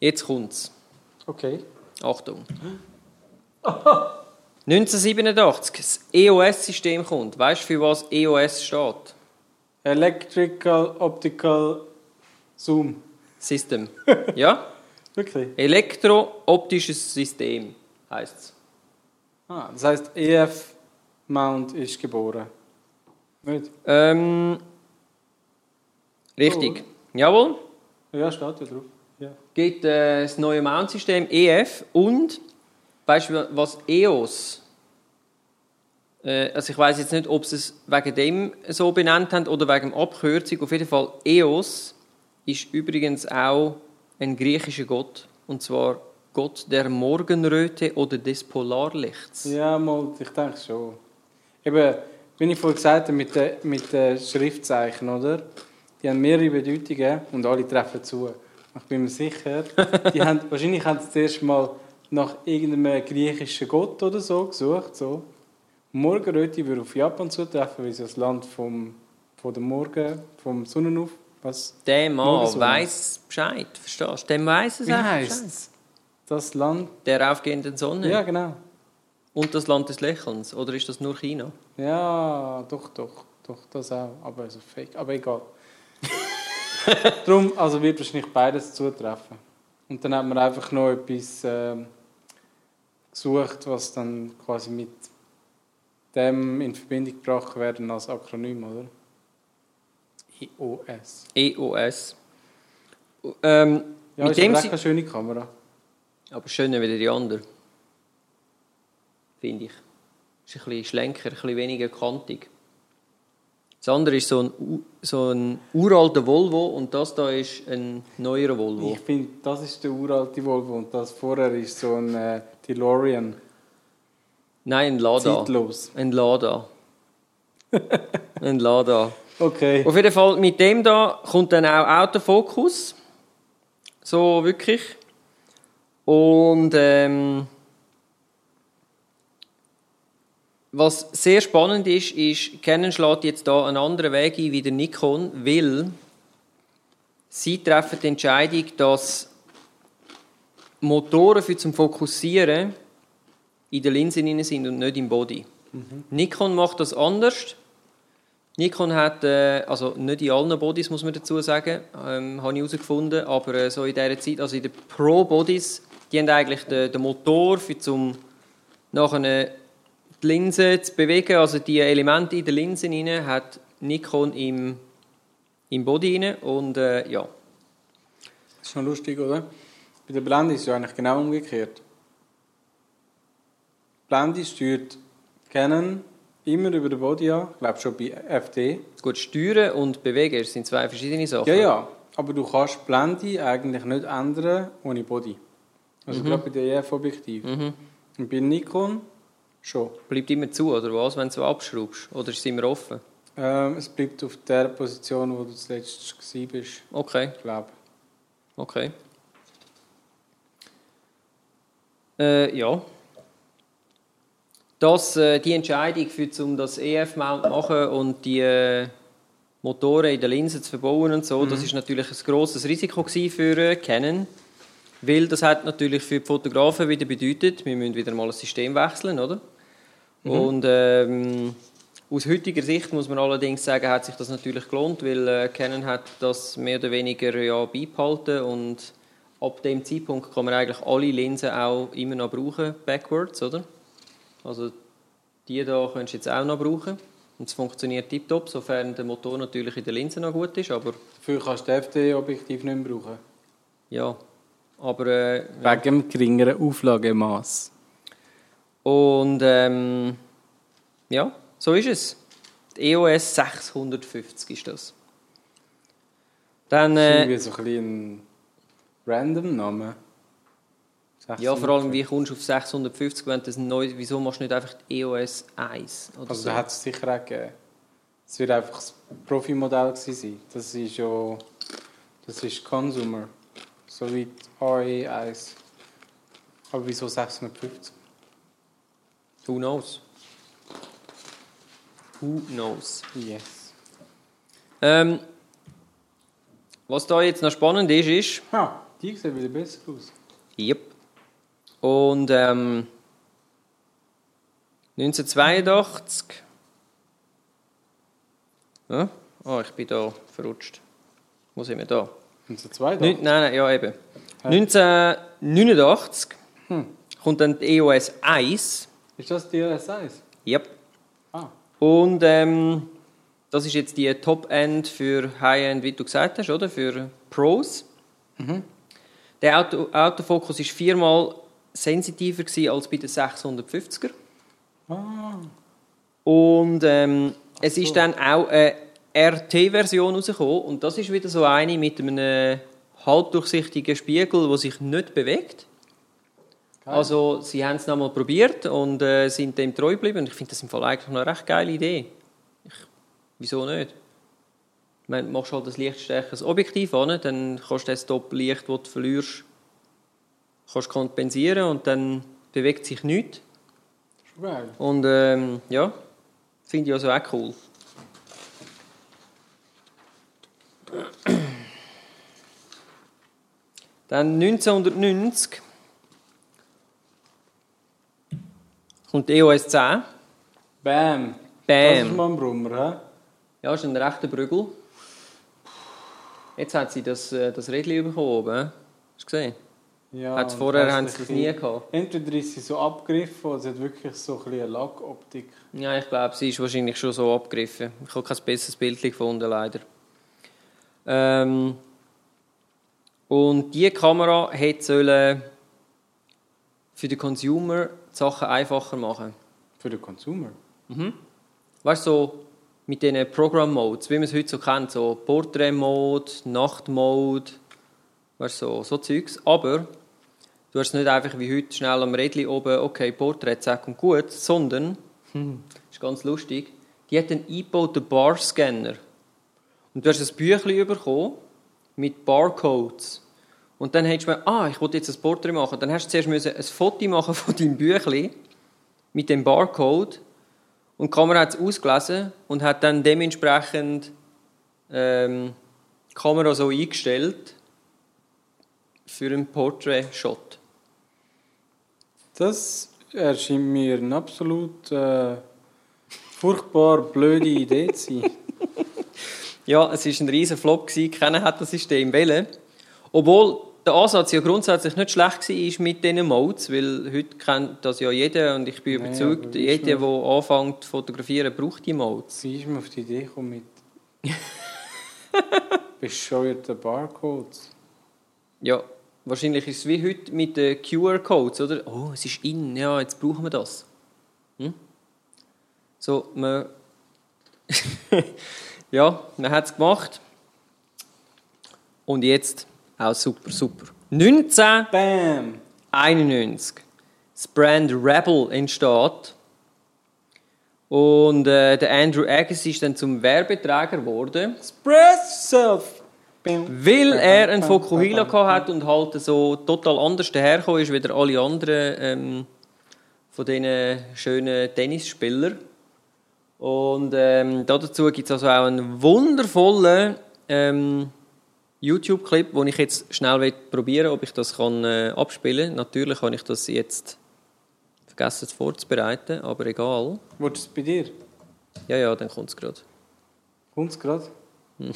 jetzt kommt's. okay. Achtung. 1987, das EOS-System kommt. Weißt du, für was EOS steht? Electrical Optical Zoom. System. *laughs* Ja? Wirklich? Elektro-optisches System heißt es. Ah, das heisst, EF Mount ist geboren. Nicht? Ähm, richtig. Jawohl. Ja, steht ja drauf. Ja. Gibt äh, das neue Mount-System EF und weißt du, was EOS? Äh, also ich weiß jetzt nicht, ob sie es wegen dem so benannt haben oder wegen der Abkürzung. Auf jeden Fall EOS ist übrigens auch ein griechischer Gott und zwar Gott der Morgenröte oder des Polarlichts. Ja, mal, ich denke schon. Eben, wie ich vorhin gesagt habe, mit den, mit den Schriftzeichen, oder? Die haben mehrere Bedeutungen und alle treffen zu. Ich bin mir sicher, die haben, *laughs* wahrscheinlich haben sie zuerst mal nach irgendeinem griechischen Gott oder so gesucht. So. Morgenröte würde auf Japan zutreffen, weil es das Land vom, von der Morgen, vom Sonnenauf... Was? Der Mann weiß Bescheid, verstehst du? Der weiß es Wie heisst es? Das Land... Der aufgehenden Sonne. Ja, genau. Und das Land des Lächelns. Oder ist das nur China? Ja, doch, doch, doch, das auch. Aber so fake. Aber egal. *laughs* Darum, also wird wahrscheinlich beides zutreffen. Und dann hat man einfach noch etwas ähm, gesucht, was dann quasi mit dem in Verbindung gebracht werden als Akronym, oder? IOS. EOS. Ähm, Ja, mit ist dem eine schöne Kamera. aber schöner wie die andere. Finde ich. Ist ein bisschen schlenker, ein bisschen weniger kantig. Das andere ist so ein, so ein uralter Volvo und das da ist ein neuerer Volvo. Ich finde, das ist der uralte Volvo und das vorher ist so ein äh, DeLorean. Nein, ein Lada. Zeitlos. Ein Lada. ein Lada. *laughs* Okay. Auf jeden Fall, mit dem da kommt dann auch Autofokus. So wirklich. Und ähm, was sehr spannend ist, ist, Canon schlägt jetzt da einen anderen Weg ein wie der Nikon, weil sie treffen die Entscheidung, dass Motoren für zum Fokussieren in der Linse drin sind und nicht im Body. Nikon macht das anders. Nikon hat, äh, also nicht in allen Bodies muss man dazu sagen, ähm, habe ich herausgefunden, aber äh, so in dieser Zeit, also in den Pro-Bodies, die haben eigentlich den, den Motor für zum nachher die Linse zu bewegen, also die Elemente in der Linse rein, hat Nikon im, im Body rein und äh, ja. Das ist schon lustig, oder? Bei der Blende ist es ja eigentlich genau umgekehrt. Die Blende steuert Canon immer über den Body an, ich glaube schon bei FD. Gut, steuern und bewegen das sind zwei verschiedene Sachen. Ja, ja, aber du kannst die Blende eigentlich nicht ändern ohne Body. Also Mhm. gerade bei den EF-Objektiv. Und bei Nikon schon. Bleibt immer zu, oder was, wenn du abschraubst? Oder ist es immer offen? Ähm, es bleibt auf der Position, wo du zuletzt bist, Okay, ich glaube. okay. Äh, ja. Das, äh, die Entscheidung, für, um das EF-Mount zu machen und die äh, Motoren in der Linse zu verbauen und so, das ist natürlich ein grosses Risiko für äh, Canon. Weil das hat natürlich für die Fotografen wieder bedeutet, wir müssen wieder mal ein System wechseln, oder? Und ähm, aus heutiger Sicht muss man allerdings sagen, hat sich das natürlich gelohnt, weil äh, Canon hat das mehr oder weniger ja, beibehalten und ab dem Zeitpunkt kann man eigentlich alle Linsen auch immer noch brauchen, backwards, oder? Also die da kannst du jetzt auch noch brauchen und es funktioniert tiptop, sofern der Motor natürlich in der Linse noch gut ist, aber Dafür kannst du das FD-Objektiv nicht mehr brauchen. ja, aber äh, ja. Wegen dem geringeren Auflagemaß. Und ähm, ja, so ist es. Die EOS 650 ist das. Dann, Das ist äh, irgendwie so ein bisschen ein random Name. ja, vor allem, wie kommst du auf 650, wenn das neu, wieso machst du nicht einfach die EOS 1? Oder Also so? da hat es sicher auch gegeben. Es wird einfach das Profimodell gewesen sein. Das ist ja... Das ist Consumer. So wie die RE1. Aber wieso 650? Who knows? Who knows? Yes. Ähm, was da jetzt noch spannend ist, ist, Ah, die sehen wieder besser aus. Yep. Und ähm, 1982. Ja? Oh, ich bin da verrutscht. Wo sind wir da? Und so zwei Neun, nein, nein, ja eben. 1989 kommt dann die EOS 1. Ist das die RS1? Yep. Ah. Und ähm, das ist jetzt die Top-End für High-End, wie du gesagt hast, oder? Für Pros. Der Auto Autofokus ist viermal sensitiver als bei den 650er. Ah. Und ähm, es ist dann auch eine RT-Version rausgekommen. Und das ist wieder so eine mit einem halbdurchsichtigen Spiegel, der sich nicht bewegt. Geil. Also, sie haben es nochmal probiert und äh, sind dem treu geblieben. Und ich finde das im Fall eigentlich noch eine recht geile Idee. Ich, wieso nicht? Ich meine, machst halt das lichtstärkeres Objektiv an, dann kannst du das Top-Licht, das du verlierst, kannst kompensieren und dann bewegt sich nichts. Geil. Und ähm, ja, finde ich also auch cool. Dann 1990 kommt EOS 10. Bam. Das Bam. ist mal ein Brummer, hä? Ja, ist ein rechter Brügel. Jetzt hat sie das, äh, das Rädchen bekommen oben. Hast du gesehen? Ja, Hat's vorher das haben sie das nie gehabt. Entweder ist sie so abgegriffen oder sie hat wirklich so ein eine Lackoptik. Ja, ich glaube, sie ist wahrscheinlich schon so abgegriffen. Ich habe kein besseres Bild gefunden, leider. Ähm, und diese Kamera hätte sollen für den Consumer die Sachen einfacher machen. Für den Consumer. Weißt du, so mit diesen Programm-Modes, wie man es heute so kennt, so Portrait-Mode, Nacht-Mode, weißt du, so, so Zeugs. Aber du hast es nicht einfach wie heute schnell am Rädchen oben, okay, Portrait, zack und gut, sondern, hm, ist ganz lustig, die hat einen eingebauten Bar-Scanner. Und du hast ein Büchlein bekommen mit Barcodes. Und dann hättest du mir, ah, ich wollte jetzt ein Porträt machen. Dann hast du zuerst müssen ein Foto machen von deinem Büchlein mit dem Barcode. Und die Kamera hat es ausgelesen und hat dann dementsprechend ähm, die Kamera so eingestellt für einen Portrait-Shot. Das erscheint mir eine absolut äh, furchtbar blöde Idee zu sein. *laughs* Ja, es war ein riesen Flop. gewesen. Keiner hat das System wählen. Obwohl der Ansatz ja grundsätzlich nicht schlecht war mit diesen Modes, weil heute kennt das ja jeder und ich bin Ja, überzeugt, jeder, der anfängt zu fotografieren, braucht die Modes. Wie ist man auf die Idee gekommen mit *laughs* bescheuerten Barcodes? Ja, wahrscheinlich ist es wie heute mit den QR-Codes, oder? Oh, es ist in, ja, jetzt brauchen wir das. Hm? So, man... *laughs* ja, man hat es gemacht. Und jetzt auch super, super. 1991. Bam! Das Brand Rebel entsteht. Und äh, der Andrew Agassi ist dann zum Werbeträger geworden. Express yourself! Weil er einen Fokuhila hat und halt so total anders dahergekommen ist, wie alle anderen ähm, von diesen schönen Tennisspielern. Und ähm, dazu gibt es also auch einen wundervollen ähm, YouTube-Clip, den ich jetzt schnell probieren ob ich das kann, äh, abspielen kann. Natürlich habe ich das jetzt vergessen es vorzubereiten, aber egal. Wolltest du es bei dir? Ja, ja, dann kommt es gerade. Kommt's gerade? *laughs*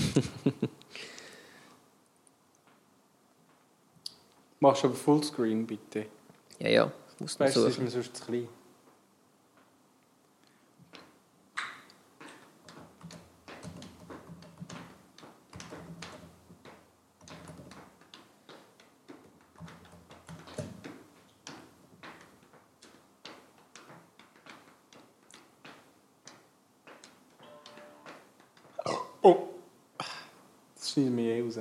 Machst aber Fullscreen bitte. Ja, ja, ich muss Weißt du, es ist mir sonst zu klein. Oh! Das schneiden wir eh raus.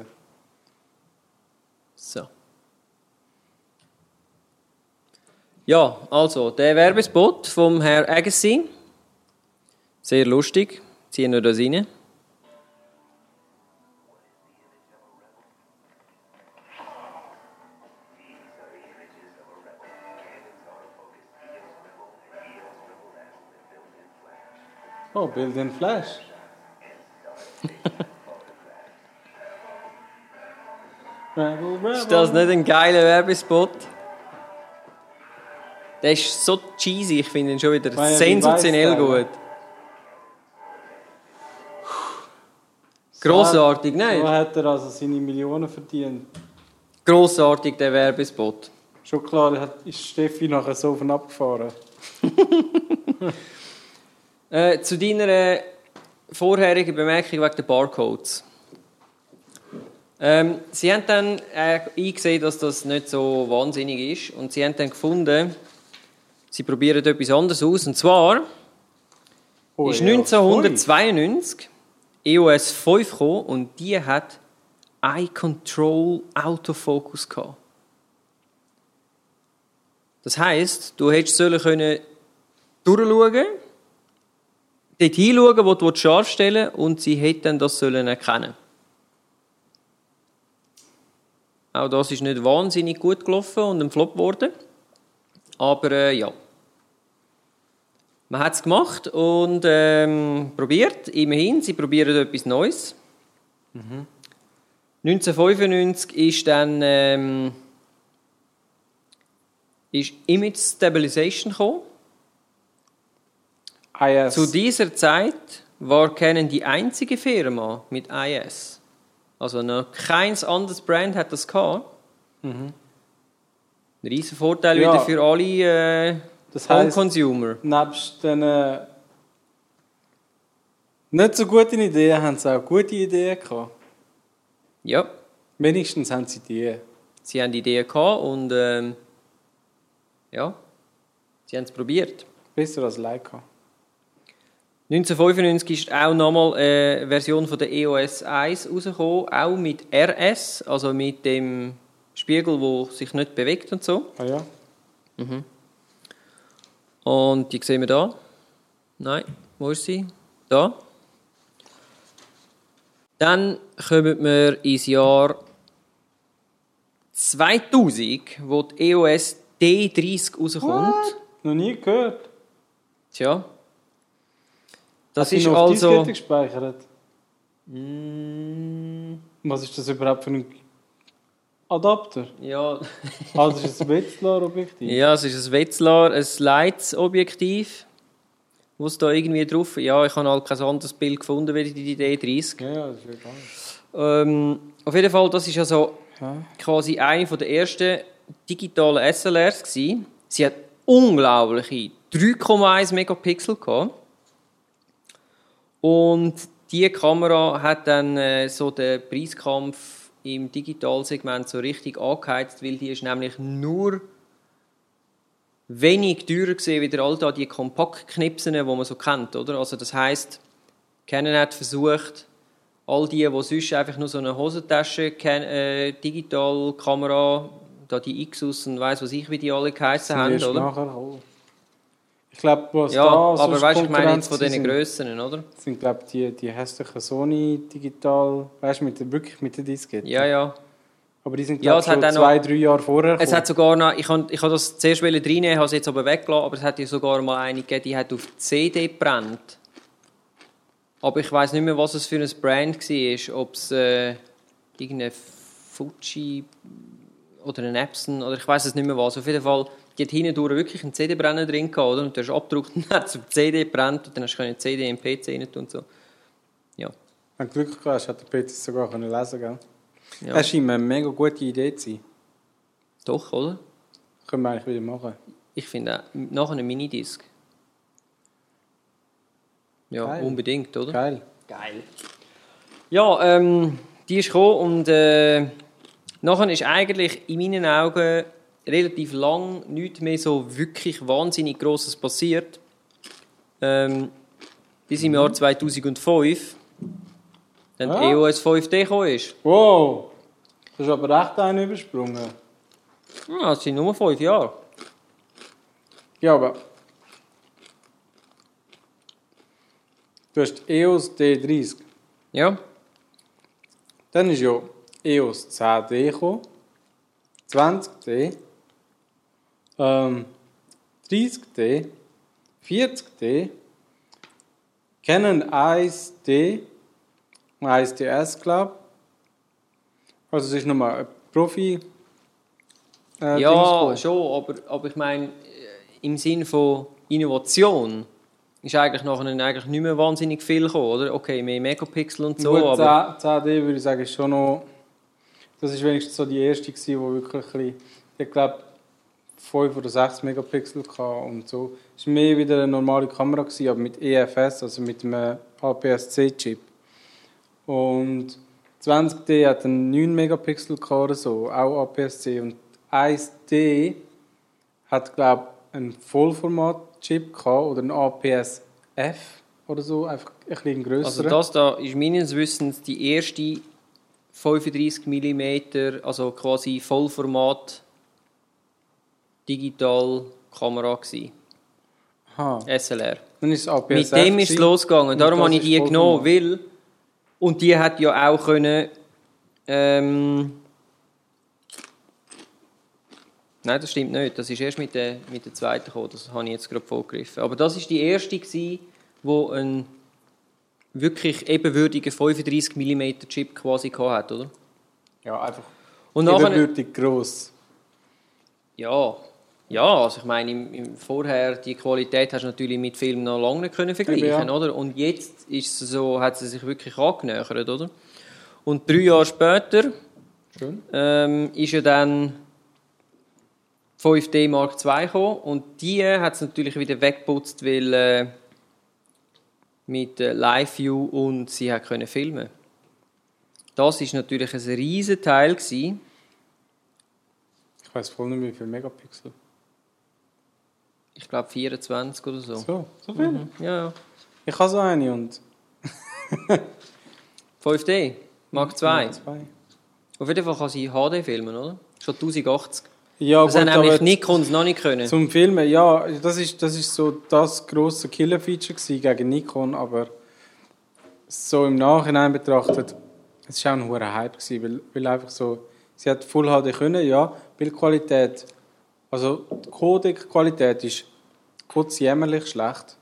So. Ja, also, der Werbespot vom Herr Agassi. Sehr lustig. Ziehen wir das rein. Oh, Bild in Flash. *laughs* Ist das nicht ein geiler Werbespot? Der ist so cheesy, ich finde ihn schon wieder Weil sensationell Weißteile- gut. Grossartig, So nein? hat er also seine Millionen verdient. Grossartig, der Werbespot. Schon klar hat, ist Steffi nachher so von abgefahren. *laughs* Äh, zu deiner vorherigen Bemerkung wegen der Barcodes. Ähm, sie haben dann äh, eingesehen, dass das nicht so wahnsinnig ist und sie haben dann gefunden, sie probieren etwas anderes aus. Und zwar Oh, ist ja, 1992 EOS 5 gekommen und die hat Eye Control Autofocus gehabt. Das heisst, du hättest sollen können durchschauen, dort hinschauen, wo du scharf stellen und sie hätten das sollen erkennen. Auch das ist nicht wahnsinnig gut gelaufen und ein Flop geworden. Aber äh, ja. Man hat es gemacht und ähm, probiert. Immerhin, sie probieren etwas Neues. 1995 ist dann ähm, ist Image Stabilization gekommen. IS. Zu dieser Zeit war Canon die einzige Firma mit IS. Also noch kein anderes Brand hat das gehabt. Ein riesen Vorteil Ja. wieder für alle äh, Das Home heisst- Consumer. Nebst den äh, nicht so guten Ideen haben sie auch gute Ideen gehabt. Ja, Wenigstens haben sie die. sie haben die Idee gehabt und ähm, ja, sie haben es probiert. Besser als Leica. 1995 ist auch nochmal eine Version von der EOS 1 rausgekommen, auch mit RS, also mit dem Spiegel, der sich nicht bewegt und so. Ah ja? Und die sehen wir da. Nein, wo ist sie? Da. Dann kommen wir ins Jahr 2000, wo die EOS D30 rauskommt. Noch nie gehört. Tja. Das ist also. Diskette gespeichert. Mm, Was ist das überhaupt für ein Adapter. Ja, das *laughs* ist ein Wetzlar-Objektiv. ja es ist ein Wetzlar, ein Leitzobjektiv, wo es da irgendwie drauf... Ja, ich habe halt kein anderes Bild gefunden wie die D30. Ja, ja, das ist egal. Ähm, auf jeden Fall, das ist ja so Ja. quasi eine der ersten digitalen SLRs gewesen. Sie hat unglaubliche 3,1 Megapixel gehabt. Und diese Kamera hat dann äh, so den Preiskampf im Digitalsegment so richtig angeheizt, weil die ist nämlich nur wenig teurer gesehen wie der alte die Kompaktknipsen, die man so kennt, oder? Also das heißt, Canon hat versucht, all die, die sonst einfach nur so eine Hosentasche, äh, Digitalkamera, da die Xus und weiss was ich, wie die alle geheissen Sind haben, oder? nachher gekommen. Ich glaube, was Ja, da aber weißt ich meine jetzt von diesen Grössen, oder? sind glaube die, die hässlichen Sony Digital, weißt du, mit der, wirklich mit der Diskette. Ja, ja. Aber die sind Ja, glaube ich auch noch- zwei, drei Jahre vorher Es gekommen. hat sogar noch, ich habe ich hab das zuerst reinnehmen, habe es jetzt aber weggelassen, aber es hat ja sogar mal eine gegeben, die hat auf CD gebrannt. Aber ich weiß nicht mehr, was es für ein Brand war, ob es äh, irgendeine Fuji oder ein Epson oder ich weiß es nicht mehr was. Auf jeden Fall, die hat hinten durch wirklich einen CD-Brenner drin gehabt, oder? Und du hast abgedruckt und dann hat die CD gebrannt und dann hast du eine CD in den PC rein tun und so. Ja. Wenn du Glück gehabt hast, hat der PC sogar können lesen gell? ja. Das scheint mir eine mega gute Idee zu sein. Doch, oder? Können wir eigentlich wieder machen. Ich finde auch, nachher eine Minidisc. Ja, Geil. unbedingt, oder? Geil. Geil. Ja, ähm, die ist gekommen und äh, nachher ist eigentlich in meinen Augen relativ lang nichts mehr so wirklich wahnsinnig Grosses passiert. Ähm, bis im Jahr 2005, dann die. EOS 5D gekommen ist. Wow! Du hast aber echt einen übersprungen. Ja, das sind nur fünf Jahre. Ja, aber. Du hast EOS D30. Ja, Dann ist ja EOS 10D gekommen. 20D. Ähm, 30D. 40D. Canon 1D. 1DS, glaube ich. Also es ist nochmal ein Profi. Äh, ja schon, aber, aber ich meine, äh, im Sinn von Innovation ist eigentlich nachher eigentlich nicht mehr wahnsinnig viel gekommen, oder? Okay, mehr Megapixel und so, Gut, aber... 10, 10D würde ich sagen, ist schon noch. Das ist wenigstens so die erste, gewesen, die wirklich ein bisschen, ich glaube, 5 oder 6 Megapixel hatte und so. Es war mehr wieder eine normale Kamera, gewesen, aber mit EFS, also mit einem APS-C-Chip. Und 20D hat einen 9 Megapixel gehabt oder so, auch APS-C. Und 1D hat, glaube ich, einen Vollformat-Chip gehabt oder einen APS-F oder so, einfach ein bisschen grösser. Also das da ist meines Wissens die erste 35 mm, also quasi Vollformat Digital Kamera gsi, Aha. SLR. Dann ist es Mit dem ist es losgegangen. Und Darum habe ich die genommen, weil und die hat ja auch können ähm, Nein, das stimmt nicht. Das ist erst mit der, mit der zweiten gekommen. Das habe ich jetzt gerade vorgegriffen. Aber das ist die erste wo ein wirklich ebenwürdigen 35 mm Chip quasi gehabt hat, oder? Ja, einfach Und nachher, ebenbürtig gross. ja, ja, also ich meine, im, im vorher die Qualität hast du natürlich mit Film noch lange nicht können vergleichen, Eben, ja. oder? Und jetzt ist so, hat sie sich wirklich angenähert, oder? Und drei Jahre später ähm, ist ja dann 5D Mark II gekommen und die hat es natürlich wieder weggeputzt, weil äh, mit äh, Live View und sie hat können filmen. Das ist natürlich ein riesen Teil gewesen. Ich weiß voll nicht wie viele Megapixel. Ich glaube 24 oder so. So, so viel. Mhm. Ja, ja. Ich habe so eine und *laughs* 5D Mark II. zwei. Auf jeden Fall kann sie HD filmen, oder? Schon 1080. Ja, Das haben gut, nämlich aber Nikons noch nicht können. zum Filmen, ja, das ist, das ist so das grosse Killer-Feature gegen Nikon, aber so im Nachhinein betrachtet, es war auch ein hoher Hype, gewesen, weil, weil einfach so, sie hat Full HD können, ja, Bildqualität, also die Codec-Qualität ist kurz jämmerlich schlecht.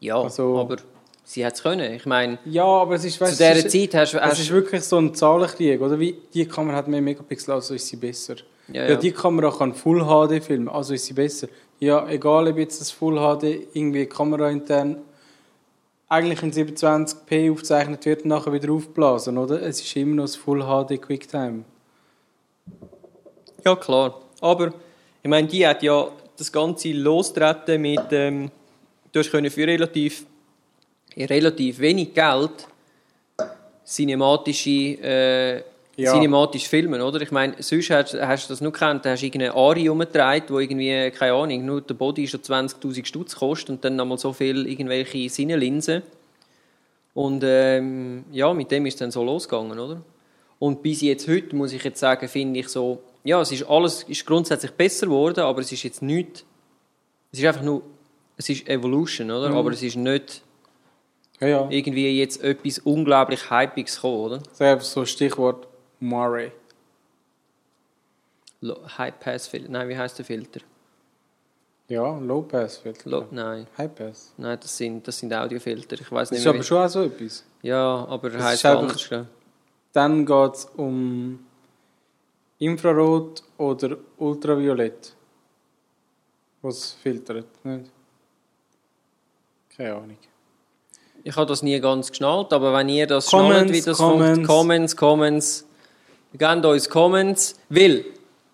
Ja, Also- aber sie hat es können. Ich meine, Ja, aber es ist, zu weißt, dieser es ist, Zeit hast du... es ist wirklich so ein Zahlenkrieg, oder? Wie, die Kamera hat mehr Megapixel, also ist sie besser. Ja, Ja, ja. die Kamera kann Full HD filmen, also ist sie besser. Ja, egal ob jetzt das Full HD irgendwie kameraintern eigentlich in 720p aufgezeichnet wird und nachher wieder aufblasen, oder? Es ist immer noch das Full HD QuickTime. Ja, klar. Aber ich meine, die hat ja das Ganze losgetreten mit, ähm, du hast können für relativ, relativ wenig Geld cinematische, äh, Ja. cinematisch filmen, oder? Ich meine, sonst hast, hast du das nur gekannt, da hast du irgendeine Ari umgetragen, wo irgendwie, keine Ahnung, nur der Body schon 20'000 Stutz kostet und dann nochmal so viel irgendwelche Sinnenlinsen. Und ähm, ja, mit dem ist es dann so losgegangen, oder? Und bis jetzt heute, muss ich jetzt sagen, finde ich so, ja, es ist alles ist grundsätzlich besser geworden, aber es ist jetzt nicht, es ist einfach nur, es ist Evolution, oder? Mhm. Aber es ist nicht Ja, ja. irgendwie jetzt etwas unglaublich Hypiges gekommen, oder? Das ist einfach so Stichwort Murray. High Pass Filter, nein, wie heißt der Filter? Ja, Low Pass Filter. Lo nein, High Pass. nein, das sind, das sind Audiofilter. Ich weiß Das nicht ist mehr. aber schon auch so etwas. ja, aber er Das heißt ist einfach- anders. gell? Dann geht es um Infrarot oder Ultraviolett. Was filtert, nicht? Keine Ahnung. Ich habe das nie ganz geschnallt, aber wenn ihr das Comments, schnallt, wie das Comments. funktioniert, Comments, Comments, gebt uns Comments, weil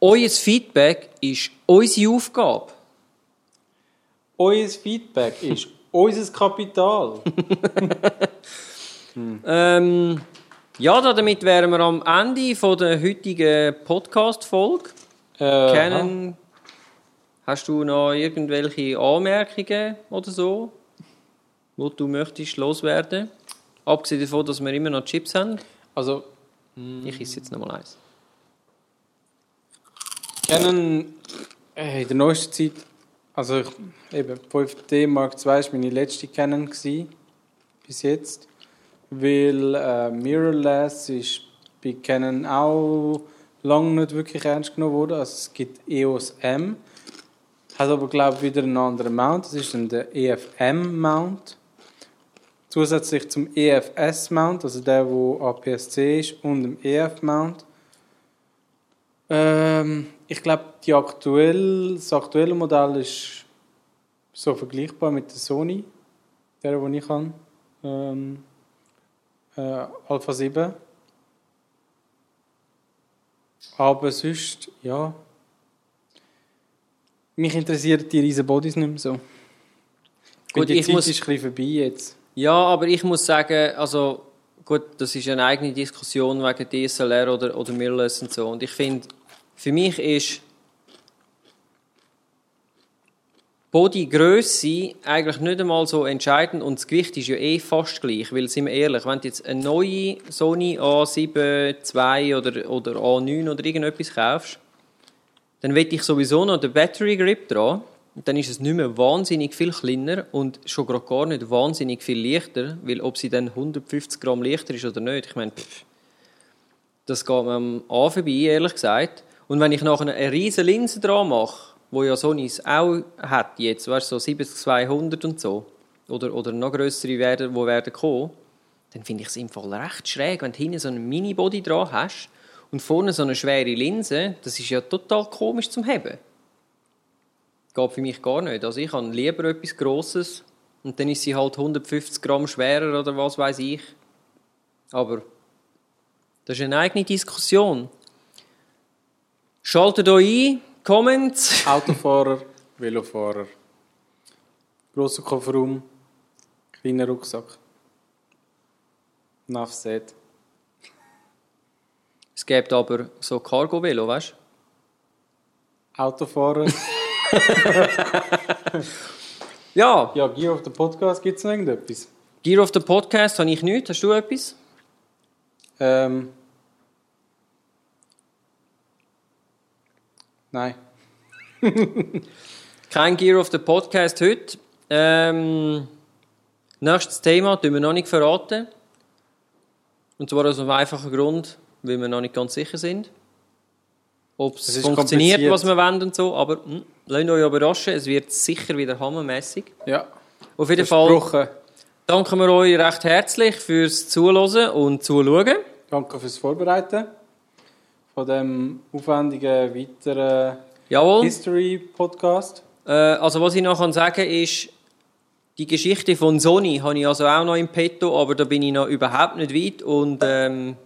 euer Feedback ist unsere Aufgabe. Euer Feedback ist *laughs* unser Kapital. *laughs* *laughs* Ähm, ja, damit wären wir am Ende von der heutigen Podcast-Folge. Äh, Canon, hast du noch irgendwelche Anmerkungen oder so, wo du möchtest loswerden? Abgesehen davon, dass wir immer noch Chips haben. Also, Ich esse jetzt noch mal eins. Canon äh, in der neuesten Zeit, also ich, eben 5D Mark II war meine letzte Canon gewesen, bis jetzt, weil äh, Mirrorless ist bei Canon auch lange nicht wirklich ernst genommen worden. Also es gibt EOS M, hat aber glaube ich wieder einen anderen Mount. Das ist dann der EFM Mount. Zusätzlich zum EFS Mount, also der, wo APS-C ist, und dem EF Mount. Ähm, ich glaube, die aktuell, das aktuelle Modell ist so vergleichbar mit der Sony, der, den ich habe. Ähm, äh, Alpha 7. Aber sonst, ja. Mich interessieren die riesen Bodies nicht mehr so. Gut, die ich Zeit muss- ist ein bisschen vorbei jetzt. Ja, aber ich muss sagen, also gut, das ist eine eigene Diskussion wegen DSLR oder, oder Mirrorless und so. Und ich finde, für mich ist Bodygröße eigentlich nicht einmal so entscheidend und das Gewicht ist ja eh fast gleich, weil sind wir ehrlich, wenn du jetzt eine neue Sony A7 II oder, oder A9 oder irgendetwas kaufst, dann will ich sowieso noch den Battery Grip dran. Und dann ist es nicht mehr wahnsinnig viel kleiner und schon gerade gar nicht wahnsinnig viel leichter, weil ob sie dann 150 Gramm leichter ist oder nicht, ich meine, pff, das geht mir am A vorbei, ehrlich gesagt. Und wenn ich nachher eine riesige Linse dran mache, wo ja Sonys auch hat jetzt, weißt so 70-200 und so, oder, oder noch grössere werden, die werden kommen, dann finde ich es im Fall recht schräg, wenn du hinten so einen Mini-Body dran hast und vorne so eine schwere Linse, das ist ja total komisch zum Heben. Geht für mich gar nicht. Also ich habe lieber etwas Grosses und dann ist sie halt 150 Gramm schwerer oder was weiß ich. Aber das ist eine eigene Diskussion. Schaltet euch ein, Comments. Autofahrer, Velofahrer. Grosser Kofferraum, kleiner Rucksack. Enough said. Es gibt aber so Cargo-Velo, weißt du? Autofahrer. *laughs* Ja, ja, Gear of the Podcast gibt es noch irgendetwas? Gear of the Podcast habe ich nichts. Hast du etwas? Ähm. Nein. *laughs* Kein Gear of the Podcast heute. Ähm, nächstes Thema tun wir noch nicht verraten. Und zwar aus einem einfachen Grund, weil wir noch nicht ganz sicher sind, ob Es funktioniert, was wir wollen und so. Aber hm, lasst euch überraschen, es wird sicher wieder hammermäßig. Ja. Auf jeden Fall danken wir euch recht herzlich fürs Zuhören und Zuschauen. Danke fürs Vorbereiten von dem aufwendigen weiteren Jawohl. History-Podcast. Äh, also was ich noch kann sagen ist, die Geschichte von Sony habe ich also auch noch im Petto, aber da bin ich noch überhaupt nicht weit und ähm,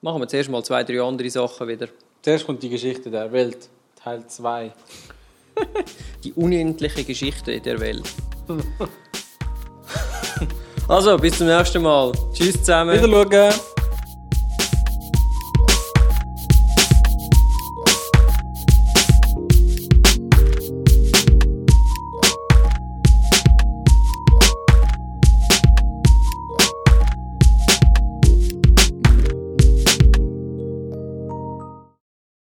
machen wir zuerst mal zwei, drei andere Sachen wieder. Zuerst kommt die Geschichte der Welt, Teil 2. *laughs* Die unendliche Geschichte der Welt. *laughs* also, bis zum nächsten Mal. Tschüss zusammen. Wieder schauen.